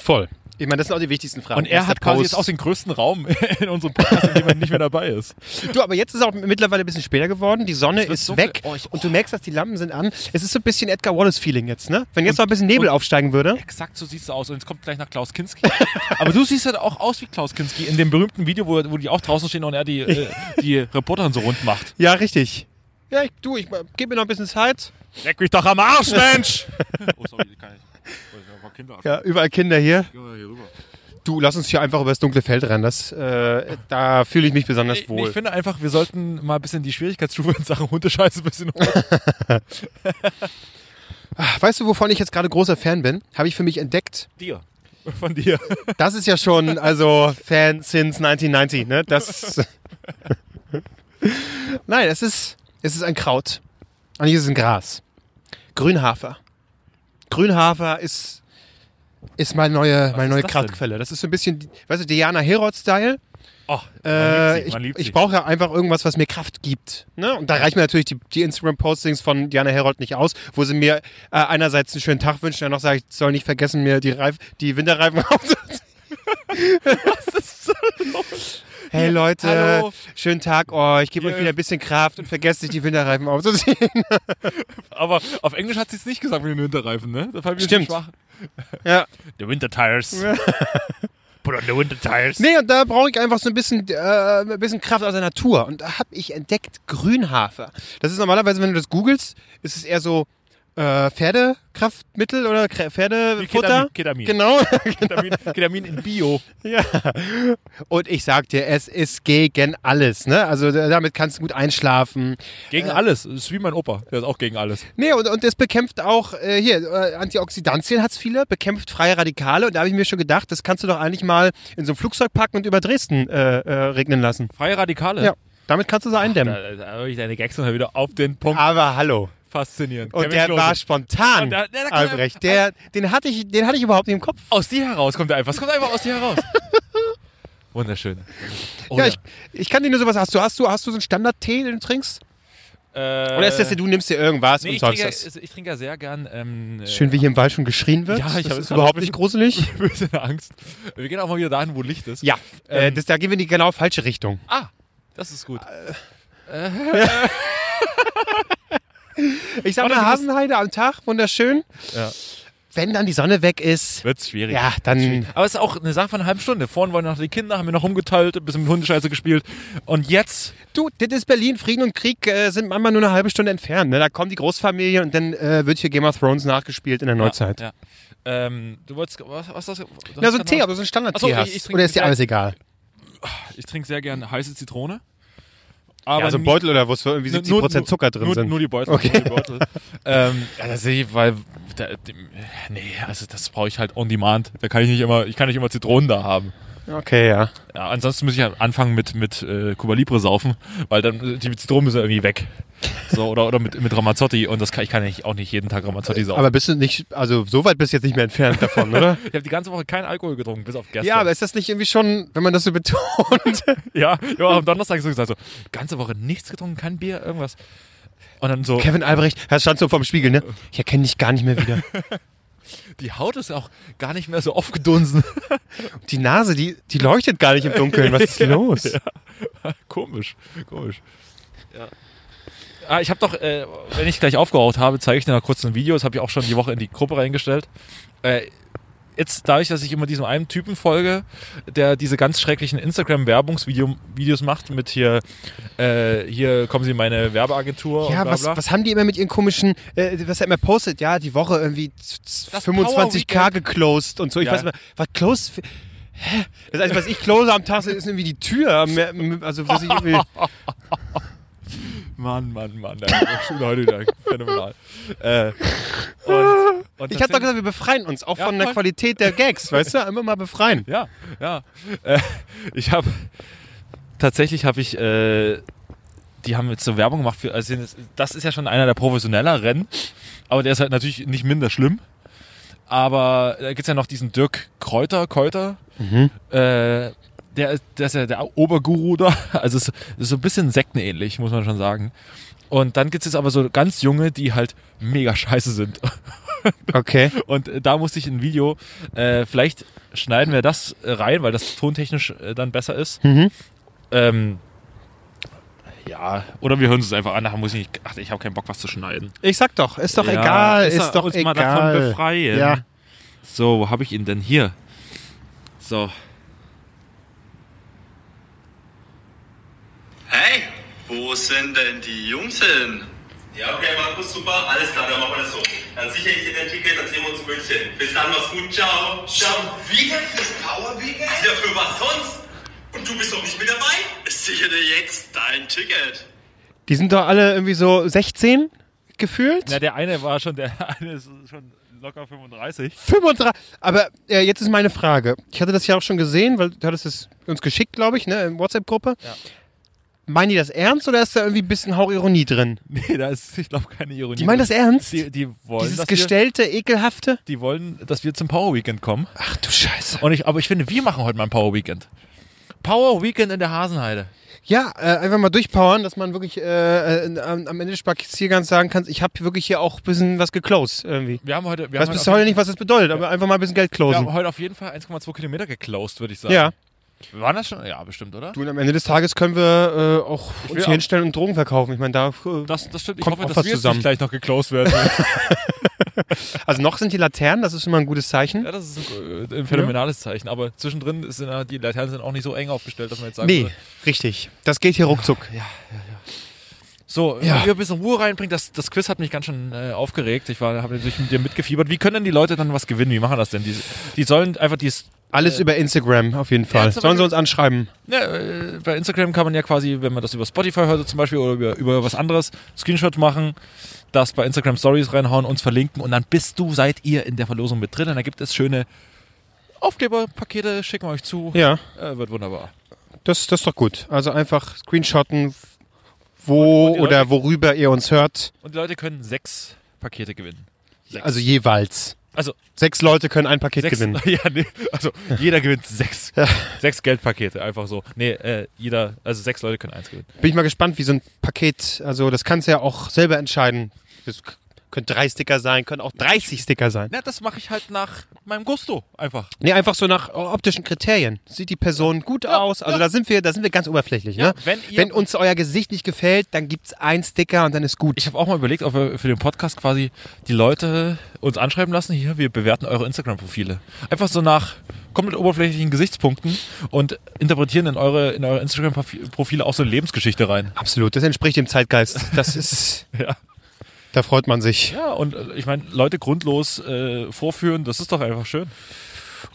Voll. Ich meine, das sind auch die wichtigsten Fragen. Und er hat quasi jetzt auch den größten Raum in unserem Podcast, in dem er nicht mehr dabei ist. Du, aber jetzt ist es auch mittlerweile ein bisschen später geworden. Die Sonne ist dunkel. weg Oh, ich- und du merkst, dass die Lampen sind an. Es ist so ein bisschen Edgar Wallace-Feeling jetzt, ne? Wenn jetzt noch ein bisschen Nebel aufsteigen würde. Exakt so siehst du aus. Und jetzt kommt gleich nach Klaus Kinski. Aber du siehst halt auch aus wie Klaus Kinski in dem berühmten Video, wo, wo die auch draußen stehen und er die, äh, die Reporterin so rund macht. Ja, richtig. Ja, ich, du, ich gebe mir noch ein bisschen Zeit. Leck mich doch am Arsch, Mensch! oh, sorry, kann ich. Ich. Ja, überall Kinder hier. Du, lass uns hier einfach über das dunkle Feld rennen. Das, äh, da fühle ich mich besonders wohl. ich finde einfach, wir sollten mal ein bisschen die Schwierigkeitsstufe in Sachen Hundescheiße ein bisschen hoch. weißt du, wovon ich jetzt gerade großer Fan bin? Habe ich für mich entdeckt. dir. Von dir. Das ist ja schon, also, Fan since 1990, ne? Das. Nein, es ist, es ist ein Kraut. Und hier ist ein Gras. Grünhafer. Grünhafer ist, ist meine neue, meine neue das Kraftquelle. Das ist so ein bisschen, weißt du, Diana Herod-Style. Oh, Äh, ich ich brauche ja einfach irgendwas, was mir Kraft gibt. Ne? Und da reichen mir natürlich die, die Instagram-Postings von Diana Herold nicht aus, wo sie mir äh, einerseits einen schönen Tag wünschen, dann noch sage ich soll nicht vergessen, mir die, Reif die Winterreifen aufzuziehen. Was ist so los? Hey Leute, Hallo. schönen Tag euch, ich gebe Ihr- euch wieder ein bisschen Kraft und vergesst nicht, die Winterreifen aufzuziehen. Aber auf Englisch hat sie es nicht gesagt mit den Winterreifen, ne? Da fand ich Stimmt. Schwach. ja. The winter tires. Put on the winter tires. Nee, und da brauche ich einfach so ein bisschen, äh, ein bisschen Kraft aus der Natur. Und da habe ich entdeckt Grünhafer. Das ist normalerweise, wenn du das googelst, ist es eher so äh, Pferdekraftmittel oder Pferdefutter. Ketamin. Ketamin. Genau. Ketamin, Ketamin in Bio. ja. Und ich sag dir, es ist gegen alles. Ne? Also da- damit kannst du gut einschlafen. Gegen alles. Das ist wie mein Opa. Der ist auch gegen alles. Nee, und, und es bekämpft auch, äh, hier, äh, Antioxidantien hat's viele, bekämpft freie Radikale. Und da habe ich mir schon gedacht, das kannst du doch eigentlich mal in so ein Flugzeug packen und über Dresden äh, äh, regnen lassen. Freie Radikale. Ja. Damit kannst du sie eindämmen. Da, da habe ich deine Gags noch wieder auf den Punkt. Aber hallo. Faszinierend. Und Kevin der Klose. war spontan, der- der- der- Albrecht. Der, den, hatte ich, den hatte ich überhaupt nicht im Kopf. Aus dir heraus kommt er einfach. Es kommt einfach aus dir heraus. Wunderschön. Oh, ja, ich, ich kann dir nur sowas. Hast du, hast du, hast du so einen Standard-Tee, den du trinkst? äh, Oder ist das, du nimmst dir irgendwas Nee, und ich sagst trinke, das? ich trinke ja sehr gern. Ähm, Schön, wie hier im Wald schon geschrien wird. Ja, ich das ist überhaupt nicht gruselig. bisschen Angst. Wir gehen auch mal wieder dahin, wo Licht ist. Ja, äh, Ähm, das, da gehen wir in die genau falsche Richtung. Ah, das ist gut. Ich sag mal Hasenheide am Tag, wunderschön. Ja. Wenn dann die Sonne weg ist, Wird's schwierig. ja, dann Aber es ist auch eine Sache von einer halben Stunde. Vorhin waren noch die Kinder, haben wir noch rumgeteilt, ein bisschen mit Hundescheiße gespielt. Und jetzt, Du, das ist Berlin. Frieden und Krieg äh, sind manchmal nur eine halbe Stunde entfernt. Ne? Da kommt die Großfamilie und dann äh, wird hier Game of Thrones nachgespielt in der Neuzeit. Ja, ja. Ähm, du wolltest, was, was ist das? Na, so ein Tee, du so einen Standard-Tee so, hast. ich- ich trinke Oder ist dir alles egal? Ich trinke sehr gerne heiße Zitrone. Aber ja, so ein nie- Beutel oder wo es irgendwie 70% Zucker drin nur, sind. Nur die Beutel. Okay. Nur die Beutel. ähm, ja, das sehe ich, weil, da, nee, also das brauche ich halt on demand. Da kann ich nicht immer, ich kann nicht immer Zitronen da haben. Okay, ja. Ja, ansonsten muss ich ja anfangen mit, mit äh, Cuba Libre saufen, weil dann äh, die Zitronen müssen irgendwie weg. So, oder, oder mit, mit Ramazzotti und das kann, ich kann nicht, auch nicht jeden Tag Ramazzotti saufen. Aber bist du nicht, also so weit bist du jetzt nicht mehr entfernt davon, oder? ich habe die ganze Woche keinen Alkohol getrunken, bis auf gestern. ja, aber ist das nicht irgendwie schon, wenn man das so betont? ja, ja, am Donnerstag so gesagt, so, ganze Woche nichts getrunken, kein Bier, irgendwas. Und dann so, Kevin Albrecht, er stand so vorm Spiegel, ne? Ich erkenne dich gar nicht mehr wieder. die Haut ist auch gar nicht mehr so aufgedunsen. Die Nase, die, die leuchtet gar nicht im Dunkeln. Was ist los? komisch, komisch. Ja. Ah, ich habe doch, äh, wenn ich gleich aufgeraucht habe, zeige ich dir noch kurz ein Video. Das habe ich auch schon die Woche in die Gruppe reingestellt. Äh, jetzt dadurch, dass ich immer diesem einen Typen folge, der diese ganz schrecklichen Instagram-Werbungsvideos macht mit hier, äh, hier kommen Sie in meine Werbeagentur Ja, bla was, bla. was haben die immer mit ihren komischen, äh, was er immer postet? Ja, die Woche irgendwie z- z- Das 25k Power Weekend. geclosed und so. Ich Ja. weiß nicht, was closed? für- Hä? Das Einzige, was ich close am Tag, ist irgendwie die Tür. Also, was ich irgendwie, Mann, Mann, Mann, der ist heute wieder phänomenal. Äh, und, und ich hab doch gesagt, wir befreien uns auch Ja, von der voll. Qualität der Gags, weißt du? Immer mal befreien. Ja, ja. Äh, ich habe tatsächlich habe ich, äh, die haben jetzt so Werbung gemacht für, also das ist ja schon einer der professionelleren, aber der ist halt natürlich nicht minder schlimm. Aber da gibt's ja noch diesen Dirk Kräuter, Kräuter. Äh, der, ist- der ist ja der Oberguru da. Also es ist so ein bisschen sektenähnlich, muss man schon sagen. Und dann gibt's jetzt aber so ganz junge, die halt mega scheiße sind. Okay. Und da musste ich ein Video, äh, vielleicht schneiden wir das rein, weil das tontechnisch äh, dann besser ist. Mhm. Ähm, ja, oder wir hören es einfach an, nachher muss ich nicht, ach, ich habe keinen Bock, was zu schneiden. Ich sag doch, ist doch Ja, egal, ist ist, doch uns egal. mal davon befreien. Ja. So, wo habe ich ihn denn hier? So, Hey, wo sind denn die Jungs hin? Ja, okay, Markus, super, alles klar, dann machen wir das so. Dann sichere ich dir dein Ticket, dann sehen wir uns in München. Bis dann, mach's gut, ciao. Schon wieder fürs Power Weekend? Ja, für was sonst? Und du bist doch nicht mit dabei? Sichere dir jetzt dein Ticket. Die sind doch alle irgendwie so 16 gefühlt. na, der eine war schon, der eine ist schon locker 35. 35. Aber äh, jetzt ist meine Frage. Ich hatte das ja auch schon gesehen, weil du hattest es uns geschickt, glaube ich, ne, in WhatsApp-Gruppe. Ja. Meinen die das ernst oder ist da irgendwie ein bisschen Hauchironie drin? Nee, da ist, ich glaube, keine Ironie. Die meinen das ernst? Die, die wollen, Dieses dass wir, gestellte, ekelhafte? die wollen, dass wir zum Power Weekend kommen. Ach du Scheiße. Und ich, aber ich finde, wir machen heute mal ein Power Weekend. Power Weekend in der Hasenheide. Ja, äh, einfach mal durchpowern, dass man wirklich äh, äh, am Ende des Spaziergangs sagen kann, ich habe wirklich hier auch ein bisschen was geclosed irgendwie. Wir haben heute, wir Ich weiß haben bis heute heute nicht, was das bedeutet, aber einfach mal ein bisschen Geld Wir closen. haben heute auf jeden Fall 1,2 Kilometer geclosed, würde ich sagen. Ja. Waren das schon? Ja, bestimmt, oder? Du, und am Ende des Tages können wir äh, auch will uns auch- hier hinstellen und Drogen verkaufen. Ich meine, da. Äh, Das, das stimmt. Ich Kommt hoffe, dass wir jetzt zusammen. nicht gleich noch geclosed werden. also noch sind die Laternen, das ist mal ein gutes Zeichen. ja, das ist ein, äh, ein phänomenales Zeichen. Aber zwischendrin sind ja- die Laternen sind auch nicht so eng aufgestellt, dass man jetzt sagen Nee, würde, richtig. Das geht hier ruckzuck. So, Ja. wir ein bisschen Ruhe reinbringen. Das, das Quiz hat mich ganz schön äh, aufgeregt. Ich war, habe natürlich mit dir mitgefiebert. Wie können denn die Leute dann was gewinnen? Wie machen das denn? Die, die sollen einfach dieses Alles über Instagram auf jeden Fall. zum Sollen sie uns anschreiben? Ja, äh, bei Instagram kann man ja quasi, wenn man das über Spotify hört zum Beispiel oder über, über was anderes, Screenshot machen, das bei Instagram Stories reinhauen, uns verlinken und dann bist du, seid ihr in der Verlosung mit drin. Und da gibt es schöne Aufkleberpakete, schicken wir euch zu. Ja. Äh, wird wunderbar. das, das ist doch gut. Also einfach screenshotten, wo Und oder Leute- worüber ihr uns hört. Und die Leute können sechs Pakete gewinnen. Sechs. Also jeweils. Also, Sechs Leute können ein Paket sechs, gewinnen. ja, nee, also jeder gewinnt sechs. Sechs Geldpakete, einfach so. Nee, äh, jeder, also sechs Leute können eins gewinnen. Bin ich mal gespannt, wie so ein Paket, also das kannst du ja auch selber entscheiden. Das können drei Sticker sein, können auch 30 Sticker sein. Na, das mache ich halt nach meinem Gusto, einfach. Nee, einfach so nach optischen Kriterien. Sieht die Person gut aus? Also da sind wir, da sind wir ganz oberflächlich, Ja, ne? wenn ihr- wenn uns euer Gesicht nicht gefällt, dann gibt's ein Sticker und dann ist gut. Ich habe auch mal überlegt, ob wir für den Podcast quasi die Leute uns anschreiben lassen. Hier, wir bewerten eure Instagram-Profile. Einfach so nach komplett oberflächlichen Gesichtspunkten und interpretieren in eure, in eure Instagram-Profile auch so eine Lebensgeschichte rein. Absolut, das entspricht dem Zeitgeist. Das ist, Ja. Da freut man sich. Ja, und äh, ich meine, Leute grundlos äh, vorführen, das ist doch einfach schön.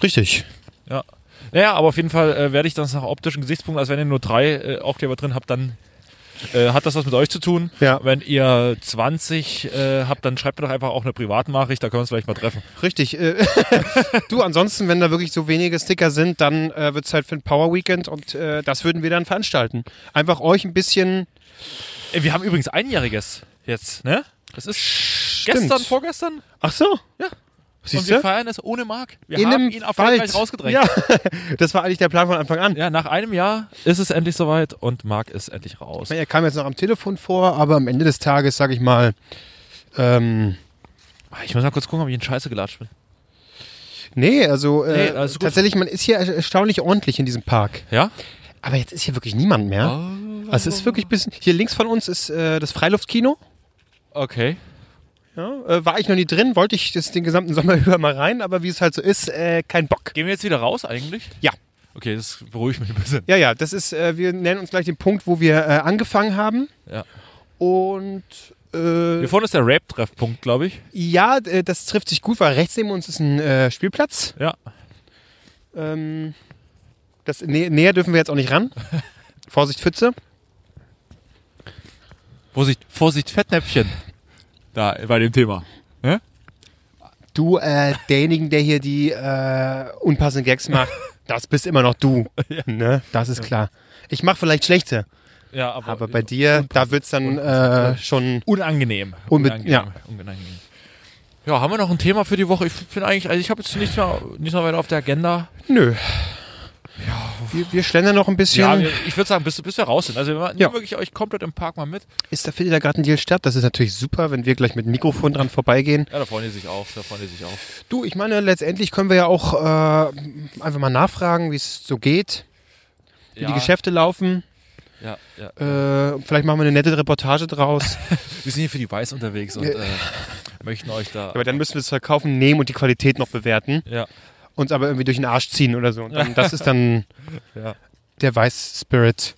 Richtig. Ja. Naja, aber auf jeden Fall äh, werde ich das nach optischen Gesichtspunkten, also wenn ihr nur drei äh, Aufkleber drin habt, dann äh, hat das was mit euch zu tun. Ja. Wenn ihr 20 äh, habt, dann schreibt mir doch einfach auch eine Privatnachricht, da können wir uns vielleicht mal treffen. Richtig. Äh, du, ansonsten, wenn da wirklich so wenige Sticker sind, dann äh, wird's halt für ein Power Weekend und äh, das würden wir dann veranstalten. Einfach euch ein bisschen. Äh, Wir haben übrigens einjähriges jetzt, ne? Das ist Stimmt. gestern, vorgestern. Ach so. Ja. Siehst und wir feiern es ohne Mark. Wir In haben ihn erfolgreich Wald. rausgedrängt. Ja, das war eigentlich der Plan von Anfang an. Ja, nach einem Jahr ist es endlich soweit und Mark ist endlich raus. Er kam jetzt noch am Telefon vor, aber am Ende des Tages, sag ich mal, ähm, Ich muss mal kurz gucken, ob ich in Scheiße gelatscht bin. nee, also äh, Nee, gut. tatsächlich, man ist hier erstaunlich ordentlich in diesem Park. Ja? Aber jetzt ist hier wirklich niemand mehr. Also es ist wirklich ein bisschen. Hier links von uns ist äh, das Freiluftkino. Okay. Ja, äh, war ich noch nie drin, wollte ich das den gesamten Sommer über mal rein, aber wie es halt so ist, äh, kein Bock. Gehen wir jetzt wieder raus eigentlich? Ja. Okay, das beruhigt mich ein bisschen. Ja, ja, das ist, äh, wir nennen uns gleich den Punkt, wo wir äh, angefangen haben. Ja. Und äh, Hier vorne ist der Rape-Treffpunkt, glaube ich. ja, äh, das trifft sich gut, weil rechts neben uns ist ein äh, Spielplatz. Ja. Ähm, das, nä näher dürfen wir jetzt auch nicht ran. Vorsicht, Pfütze. Vorsicht, Vorsicht, Fettnäpfchen. Da, bei dem Thema. Ne? Du, äh, derjenigen, der hier die äh, unpassenden Gags macht, das bist immer noch du. Ne? Das ist klar. Ich mache vielleicht schlechte, Ja, aber, aber bei dir, da wird's dann äh, schon. unangenehm. Unangenehm. ja. unangenehm. Ja, haben wir noch ein Thema für die Woche? Ich finde eigentlich, also ich habe jetzt nichts mehr, nichts mehr weiter auf der Agenda. Nö. Wir, wir schlendern noch ein bisschen. Ja, wir, ich würde sagen, bis, bis wir raus sind. Also wir nehmen Ja. wirklich euch komplett im Park mal mit. ist da findet da gerade ein Deal statt? Das ist natürlich super, wenn wir gleich mit dem Mikrofon dran vorbeigehen. Ja, da freuen die sich auch. Da freuen die sich auch. Du, ich meine, letztendlich können wir ja auch äh, einfach mal nachfragen, wie es so geht, wie Ja, die Geschäfte laufen. Ja, ja. Äh, vielleicht machen wir eine nette Reportage draus. Wir sind hier für die Weiß unterwegs und äh, möchten euch da. aber dann müssen wir es verkaufen, nehmen und die Qualität noch bewerten. Ja, Uns aber irgendwie durch den Arsch ziehen oder so. Und dann, das ist dann ja. der Weiß-Spirit.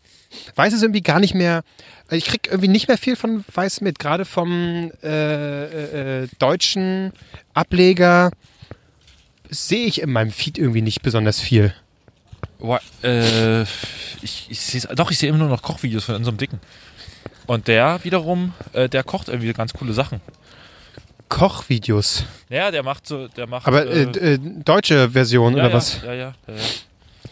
Weiß ist irgendwie gar nicht mehr. Ich krieg irgendwie nicht mehr viel von Weiß mit. Gerade vom äh, äh, äh, deutschen Ableger sehe ich in meinem Feed irgendwie nicht besonders viel. Boah, äh, ich, ich sehe doch, ich sehe immer nur noch Kochvideos von unserem Dicken. Und der wiederum, äh, der kocht irgendwie ganz coole Sachen. Kochvideos. Ja, der macht so, der macht. Aber äh, äh, äh, deutsche Version ja, oder ja, was? Ja, ja, ja.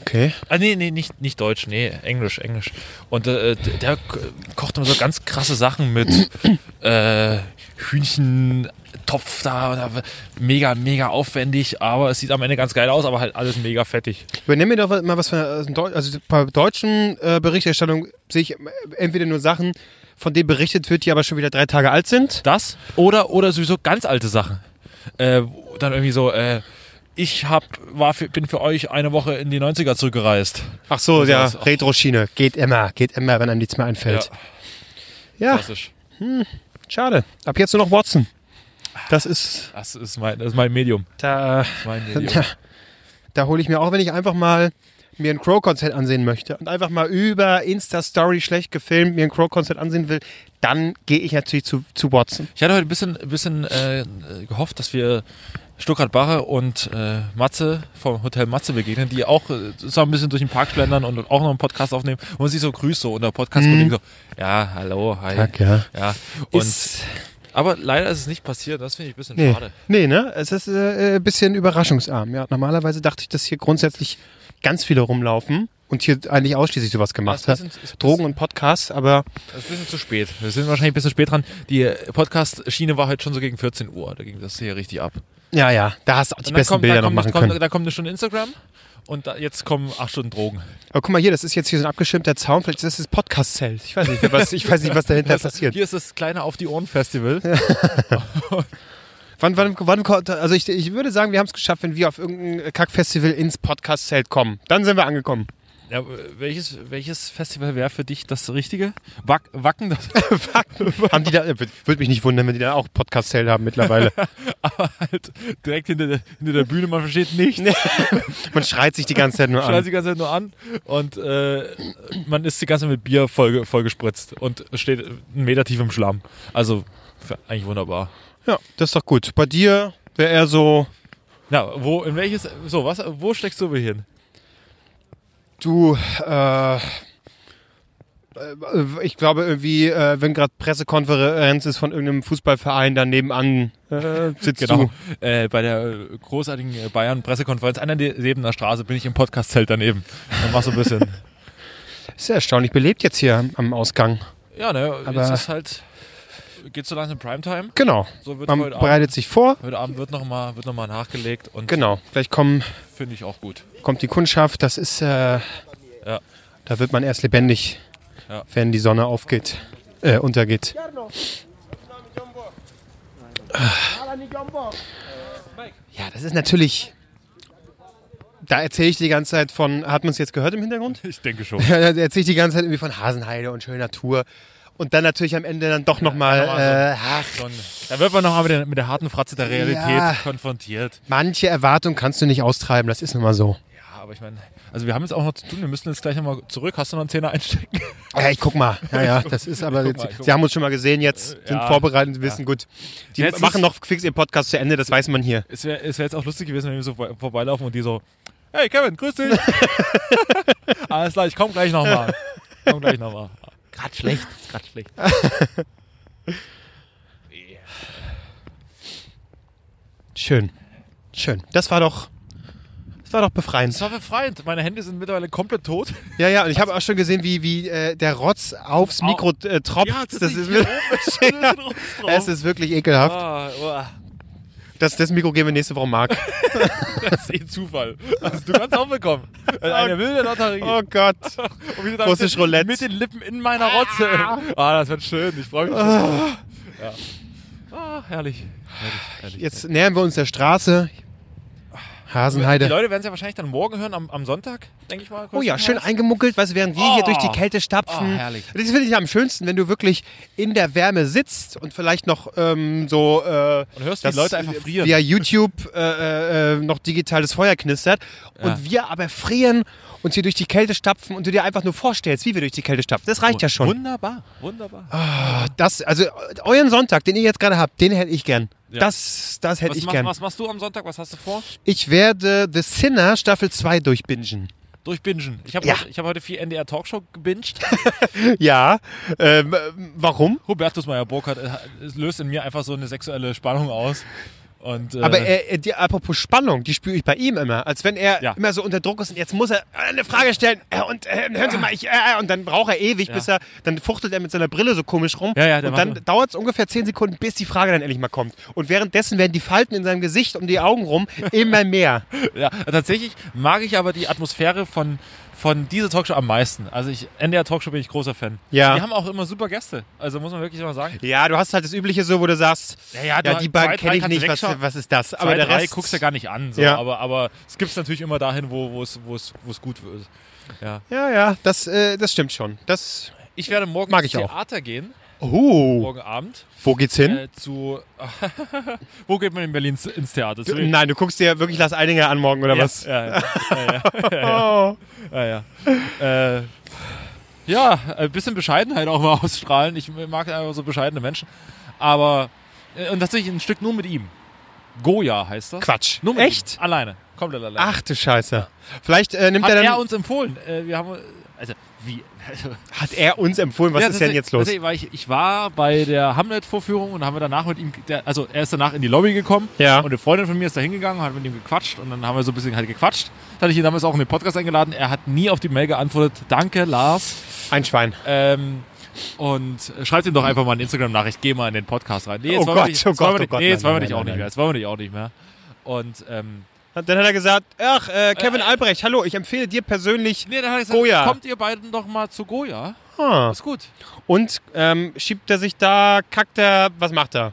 Okay. Ah, nee, nee, nicht, nicht Deutsch, nee, Englisch, Englisch. Und äh, der, der kocht immer so ganz krasse Sachen mit äh, Hühnchentopf da, da. Mega, mega aufwendig, aber es sieht am Ende ganz geil aus, aber halt alles mega fettig. Übernimm mir doch mal was von Deu also bei deutschen äh, Berichterstattung sehe ich entweder nur Sachen, von denen berichtet wird, die aber schon wieder drei Tage alt sind. Das oder, oder sowieso ganz alte Sachen. Äh, dann irgendwie so, äh, ich hab, war für, bin für euch eine Woche in die 90er zurückgereist. Ach so, Also ja. Retro-Schiene. Geht immer, geht immer, wenn einem nichts mehr einfällt. Ja, Klassisch. schade. Ab jetzt nur noch Watson. Das ist, Das ist mein, das ist mein Medium. da, Das ist mein Medium. da, da hole ich mir auch, wenn ich einfach mal mir ein Crow-Konzert ansehen möchte und einfach mal über Insta-Story schlecht gefilmt mir ein Crow-Konzert ansehen will, dann gehe ich natürlich zu, zu Watson. Ich hatte heute ein bisschen, ein bisschen äh, gehofft, dass wir Stuttgart Barre und äh, Matze vom Hotel Matze begegnen, die auch äh, so ein bisschen durch den Park schlendern und auch noch einen Podcast aufnehmen und sich so grüßt so unter Podcast-Kollegen so, ja, hallo, hi. Tag, ja. Ja, und, Ist, aber leider ist es nicht passiert, das finde ich ein bisschen nee, schade. nee, ne? Es ist äh, ein bisschen überraschungsarm. Ja, normalerweise dachte ich, dass hier grundsätzlich ganz viele rumlaufen. und hier eigentlich ausschließlich sowas gemacht hat. Drogen und Podcasts, aber Das ist ein bisschen zu spät. Wir sind wahrscheinlich ein bisschen spät dran. Die Podcast-Schiene war heute schon so gegen 14 Uhr. Da ging das hier richtig ab. ja, ja, da hast du auch die besten kommt, Bilder noch machen kommt, können. Da kommt eine Stunde Instagram und da, jetzt kommen acht Stunden Drogen. Aber guck mal hier, das ist jetzt hier so ein abgeschirmter Zaun, vielleicht ist das das Podcast-Zelt. Ich weiß nicht, was, ich weiß nicht, was dahinter passiert. Hier ist das kleine Auf die Ohren Festival. Wann, wann, wann, also ich, ich würde sagen, wir haben es geschafft, wenn wir auf irgendein Kackfestival ins Podcast-Zelt kommen. Dann sind wir angekommen. Ja, welches, welches Festival wäre für dich das Richtige? Wack, Wacken, das, haben die da, würde mich nicht wundern, wenn die da auch Podcast-Zelt haben mittlerweile. aber halt direkt hinter der, hinter der Bühne, man versteht nichts. Man schreit sich die ganze Zeit nur Schreit an. die ganze Zeit nur an und äh, man ist die ganze Zeit mit Bier voll, vollgespritzt und steht einen Meter tief im Schlamm. Also eigentlich wunderbar. Ja, das ist doch gut. Bei dir wäre er so, Na, wo, in welches, so, was, wo steckst du hin? du, äh, äh, ich glaube irgendwie, äh, wenn gerade Pressekonferenz ist von irgendeinem Fußballverein, dann nebenan äh, sitzt Genau. du. Äh, bei der äh, großartigen äh, Bayern-Pressekonferenz, einer der neben der Straße, bin ich im Podcast-Zelt daneben. Dann mach so ein bisschen. Ist ja erstaunlich belebt jetzt hier am- am Ausgang. ja, ne, Aber- es ist halt, geht so langsam Primetime. Genau. So Man heute Abend, bereitet sich vor. heute Abend wird nochmal wird noch mal nachgelegt und Genau. Gleich kommen, finde ich auch gut. kommt die Kundschaft. Das ist, äh, Ja. da wird man erst lebendig, Ja. wenn die Sonne aufgeht, äh, untergeht. Ja, das ist natürlich. Da erzähle ich die ganze Zeit von. Hat man es jetzt gehört im Hintergrund? Ich denke schon. Da erzähle ich die ganze Zeit irgendwie von Hasenheide und schöner Tour. Und dann natürlich am Ende dann doch nochmal. noch mal Äh, ach, Schon, da wird man nochmal mit, der- mit der harten Fratze der Realität Ja. konfrontiert. manche Erwartungen kannst du nicht austreiben, das ist nun mal so. Ja, aber ich meine, also wir haben jetzt auch noch zu tun, wir müssen jetzt gleich nochmal zurück. Hast du noch einen Zehner einstecken? Ja, ich guck mal. Ja, ja, das ist aber jetzt, mal, Sie haben uns schon mal gesehen jetzt, sind Ja. vorbereitet und wissen, gut. Die Jetzt machen noch fix ihren Podcast zu Ende, das weiß man hier. Es wäre wär jetzt auch lustig gewesen, wenn wir so vor- vorbeilaufen und die so, hey Kevin, grüß dich. Alles klar, ich komm gleich nochmal. Komm gleich nochmal. Grad schlecht, grad schlecht. Schön. Schön. Das war doch, das war doch befreiend. Das war befreiend. Meine Hände sind mittlerweile komplett tot. Ja, ja, und ich habe auch schon gesehen, wie, wie äh, der Rotz aufs Mikro äh, tropft. das ist, hier wirklich- oben ist Rotz drauf. es ist wirklich ekelhaft. Ah, uah. Das, das Mikro geben wir nächste Woche Marc. Das ist eh Zufall. Also, du kannst auch bekommen. Eine wilde Lotterie. Oh Gott. Russisch mit, den- Roulette. mit den Lippen in meiner Rotze. Ah, das wird schön. Ich freue mich. schon. Ja. Ah, herrlich. herrlich, herrlich. Jetzt nähern wir uns der Straße. Die Hasenheide. Leute werden es ja wahrscheinlich dann morgen hören, am, am Sonntag, denke ich mal. Oh ja, schön eingemuckelt, weißt während wir hier Oh. durch die Kälte stapfen. Oh, herrlich. Das finde ich am schönsten, wenn du wirklich in der Wärme sitzt und vielleicht noch ähm, so äh, Und hörst, wie die Leute einfach frieren. via YouTube äh, äh, noch digitales Feuer knistert Ja. und wir aber frieren und hier durch die Kälte stapfen und du dir einfach nur vorstellst, wie wir durch die Kälte stapfen. Das reicht ja schon. Wunderbar, wunderbar. Das, also euren Sonntag, den ihr jetzt gerade habt, den hätte ich gern. Ja. Das, das hätte was, ich mach, gern. was machst du am Sonntag? Was hast du vor? Ich werde The Sinner Staffel 2 durchbingen. Durchbingen. Ich habe Ja. heute, ich hab heute viel NDR Talkshow gebinged. Ja, ähm, äh, warum? Hubertus Meyer-Burkhardt äh, es löst in mir einfach so eine sexuelle Spannung aus. Und, äh, Aber er, die, apropos Spannung, die spüre ich bei ihm immer. Als wenn er Ja. immer so unter Druck ist und jetzt muss er eine Frage stellen. Äh, und äh, hören Sie mal, ich, äh, und dann braucht er ewig, Ja. bis er, dann fuchtelt er mit seiner Brille so komisch rum. Ja, ja, und dann dauert es ungefähr 10 Sekunden, bis die Frage dann endlich mal kommt. Und währenddessen werden die Falten in seinem Gesicht um die Augen rum immer mehr. Ja, tatsächlich mag ich aber die Atmosphäre von, von dieser Talkshow am meisten. Also ich, NDR Talkshow bin ich großer Fan. Ja. Die haben auch immer super Gäste. Also muss man wirklich mal sagen. Ja, du hast halt das Übliche so, wo du sagst, Ja, ja, ja, die zwei, beiden kenne ich nicht, was, was ist das? Aber Aber der drei Rest, guckst du gar nicht an. So. Ja. Aber, aber es gibt es natürlich immer dahin, wo es, gut wird. Ja. ja, ja, das, äh, das stimmt schon. Das, Ich werde morgen Mag ins ich auch. Theater gehen. Oh, Morgen Abend. wo geht's hin? Äh, zu. wo geht man in Berlin ins Theater? Zu Nein, du guckst dir wirklich Lars Eidinger an morgen, oder ja, was? Ja, ja. ja, ja, ja, ja, ja. Äh, ein bisschen Bescheidenheit auch mal ausstrahlen. Ich mag einfach so bescheidene Menschen. Aber. äh, Und tatsächlich ein Stück nur mit ihm. Goya heißt das. Quatsch. Nur mit Echt? ihm. Alleine. Komplett alleine. Ach du Scheiße. Vielleicht äh, nimmt Hat er dann. er uns empfohlen. Äh, wir haben, also, wie? Also, hat er uns empfohlen? Was Ja, ist denn jetzt los? Weil ich, ich war bei der Hamlet-Vorführung und haben wir danach mit ihm, der, also er ist danach in die Lobby gekommen Ja. und eine Freundin von mir ist da hingegangen, hat mit ihm gequatscht und dann haben wir so ein bisschen halt gequatscht. Da hatte ich ihn damals auch in den Podcast eingeladen. Er hat nie auf die Mail geantwortet. Danke, Lars. Ein Schwein. Ähm, und schreibt ihm doch einfach mal eine Instagram-Nachricht, geh mal in den Podcast rein. Nee, jetzt Oh wollen wir Gott, oh jetzt wollen Gott, wir oh Gott, nee, jetzt wollen wir dich auch nicht mehr. Jetzt wollen wir dich auch nicht mehr. Und ähm, Dann hat er gesagt, ach, äh, Kevin Albrecht, hallo, ich empfehle dir persönlich. nee, dann hat er gesagt, Goya. kommt ihr beiden doch mal zu Goya. Ah. Ist gut. Und ähm, schiebt er sich da, kackt er, was macht er?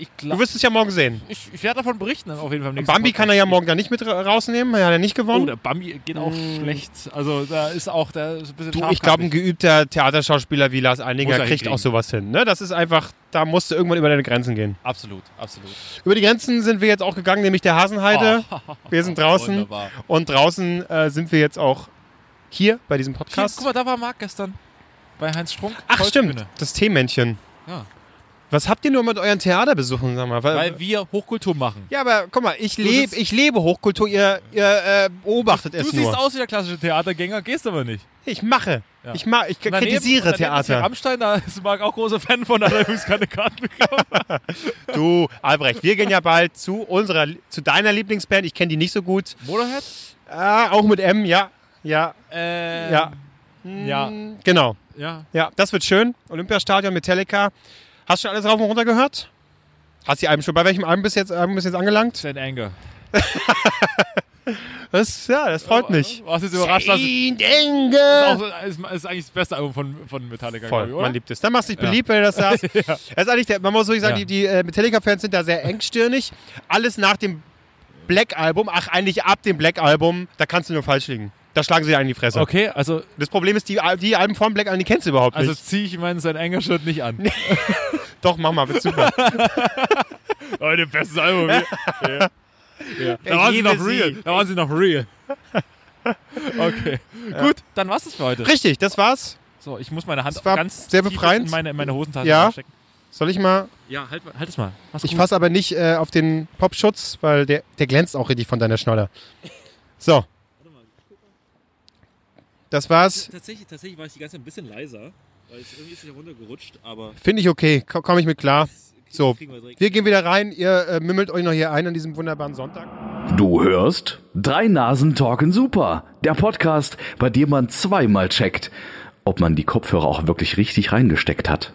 Ich, Du glaub, wirst es ja morgen sehen. ich, ich werde davon berichten, auf jeden Fall. Bambi kann er Podcast. ja morgen da nicht mit ra- rausnehmen, er hat ja nicht Oh, gewonnen. der Bambi geht auch schlecht. Also da ist auch der ist ein bisschen du, ich glaube, ein geübter Theaterschauspieler wie Lars Eininger er kriegt hinkriegen. auch sowas hin. Ne? Das ist einfach, da musst du irgendwann über deine Grenzen gehen. Absolut, absolut. Über die Grenzen sind wir jetzt auch gegangen, nämlich der Hasenheide. wir sind draußen Oh, Wunderbar. und draußen äh, sind wir jetzt auch hier bei diesem Hier, Podcast. guck mal, da war Marc gestern bei Heinz Strunk. Ach stimmt, Volksbühne. das Teemännchen. Ja. Was habt ihr nur mit euren Theaterbesuchen, sag mal? Weil wir Hochkultur machen. ja, aber guck mal, ich lebe, sitzt- ich lebe Hochkultur, ihr, ihr äh, beobachtet Du es siehst nur. aus wie der klassische Theatergänger, gehst aber nicht. Ich mache. Ja. Ich, ma ich daneben- kritisiere Theater. Rammstein, da ist Marc auch großer Fan von, hat übrigens keine Karten bekommen. Du, Albrecht, wir gehen ja bald zu unserer, zu deiner Lieblingsband. Ich kenne die nicht so gut. Motorhead? Ah, auch mit M, ja. Ja, Ähm, ja. Ja, Genau. ja. Ja, das wird schön. Olympiastadion, Metallica. Hast du schon alles rauf und runter gehört? Hast die Alben schon? Bei welchem Album bist du jetzt, Album bist du jetzt angelangt? St. Anger. Das, ja, das freut mich. Warst jetzt überrascht, Saint ist, Anger. auch, ist, ist eigentlich das beste Album von, von Metallica, Voll, ich, man liebt es. Dann machst du dich beliebt, wenn du das sagst. Das ist eigentlich der, man muss wirklich sagen, Ja. die, die äh, Metallica-Fans sind da sehr engstirnig. Alles nach dem Black-Album, ach eigentlich ab dem Black-Album, da kannst du nur falsch liegen. Da schlagen sie dir einen in die Fresse. Okay, also, Das Problem ist, die, die Alben vom Black Album, die kennst du überhaupt also nicht. ziehe ich meinen St. Anger-Shirt nicht an. Doch, mach mal, wird super. Oh, der beste Album. ja. Ja. Ja. Da, waren sie noch real. da waren sie noch real. Okay, gut, dann war's das für heute. Richtig, das war's. So, ich muss meine Hand ganz sehr tief befreiend. in meine, in meine Hosentasche Ja. reinstecken. Soll ich mal? Ja, halt, mal- halt es mal. Mach's Ich gut. fasse aber nicht äh, auf den Popschutz, weil der, der glänzt auch richtig von deiner Schnoller. So. Das war's. Tatsächlich, tatsächlich war ich die ganze Zeit ein bisschen leiser, irgendwie ist ja runtergerutscht, aber Finde ich okay. Ko- Komme ich mit klar. So. Wir gehen wieder rein. Ihr äh, mümmelt euch noch hier ein an diesem wunderbaren Sonntag. Du hörst Drei Nasen talken super. Der Podcast, bei dem man zweimal checkt, ob man die Kopfhörer auch wirklich richtig reingesteckt hat.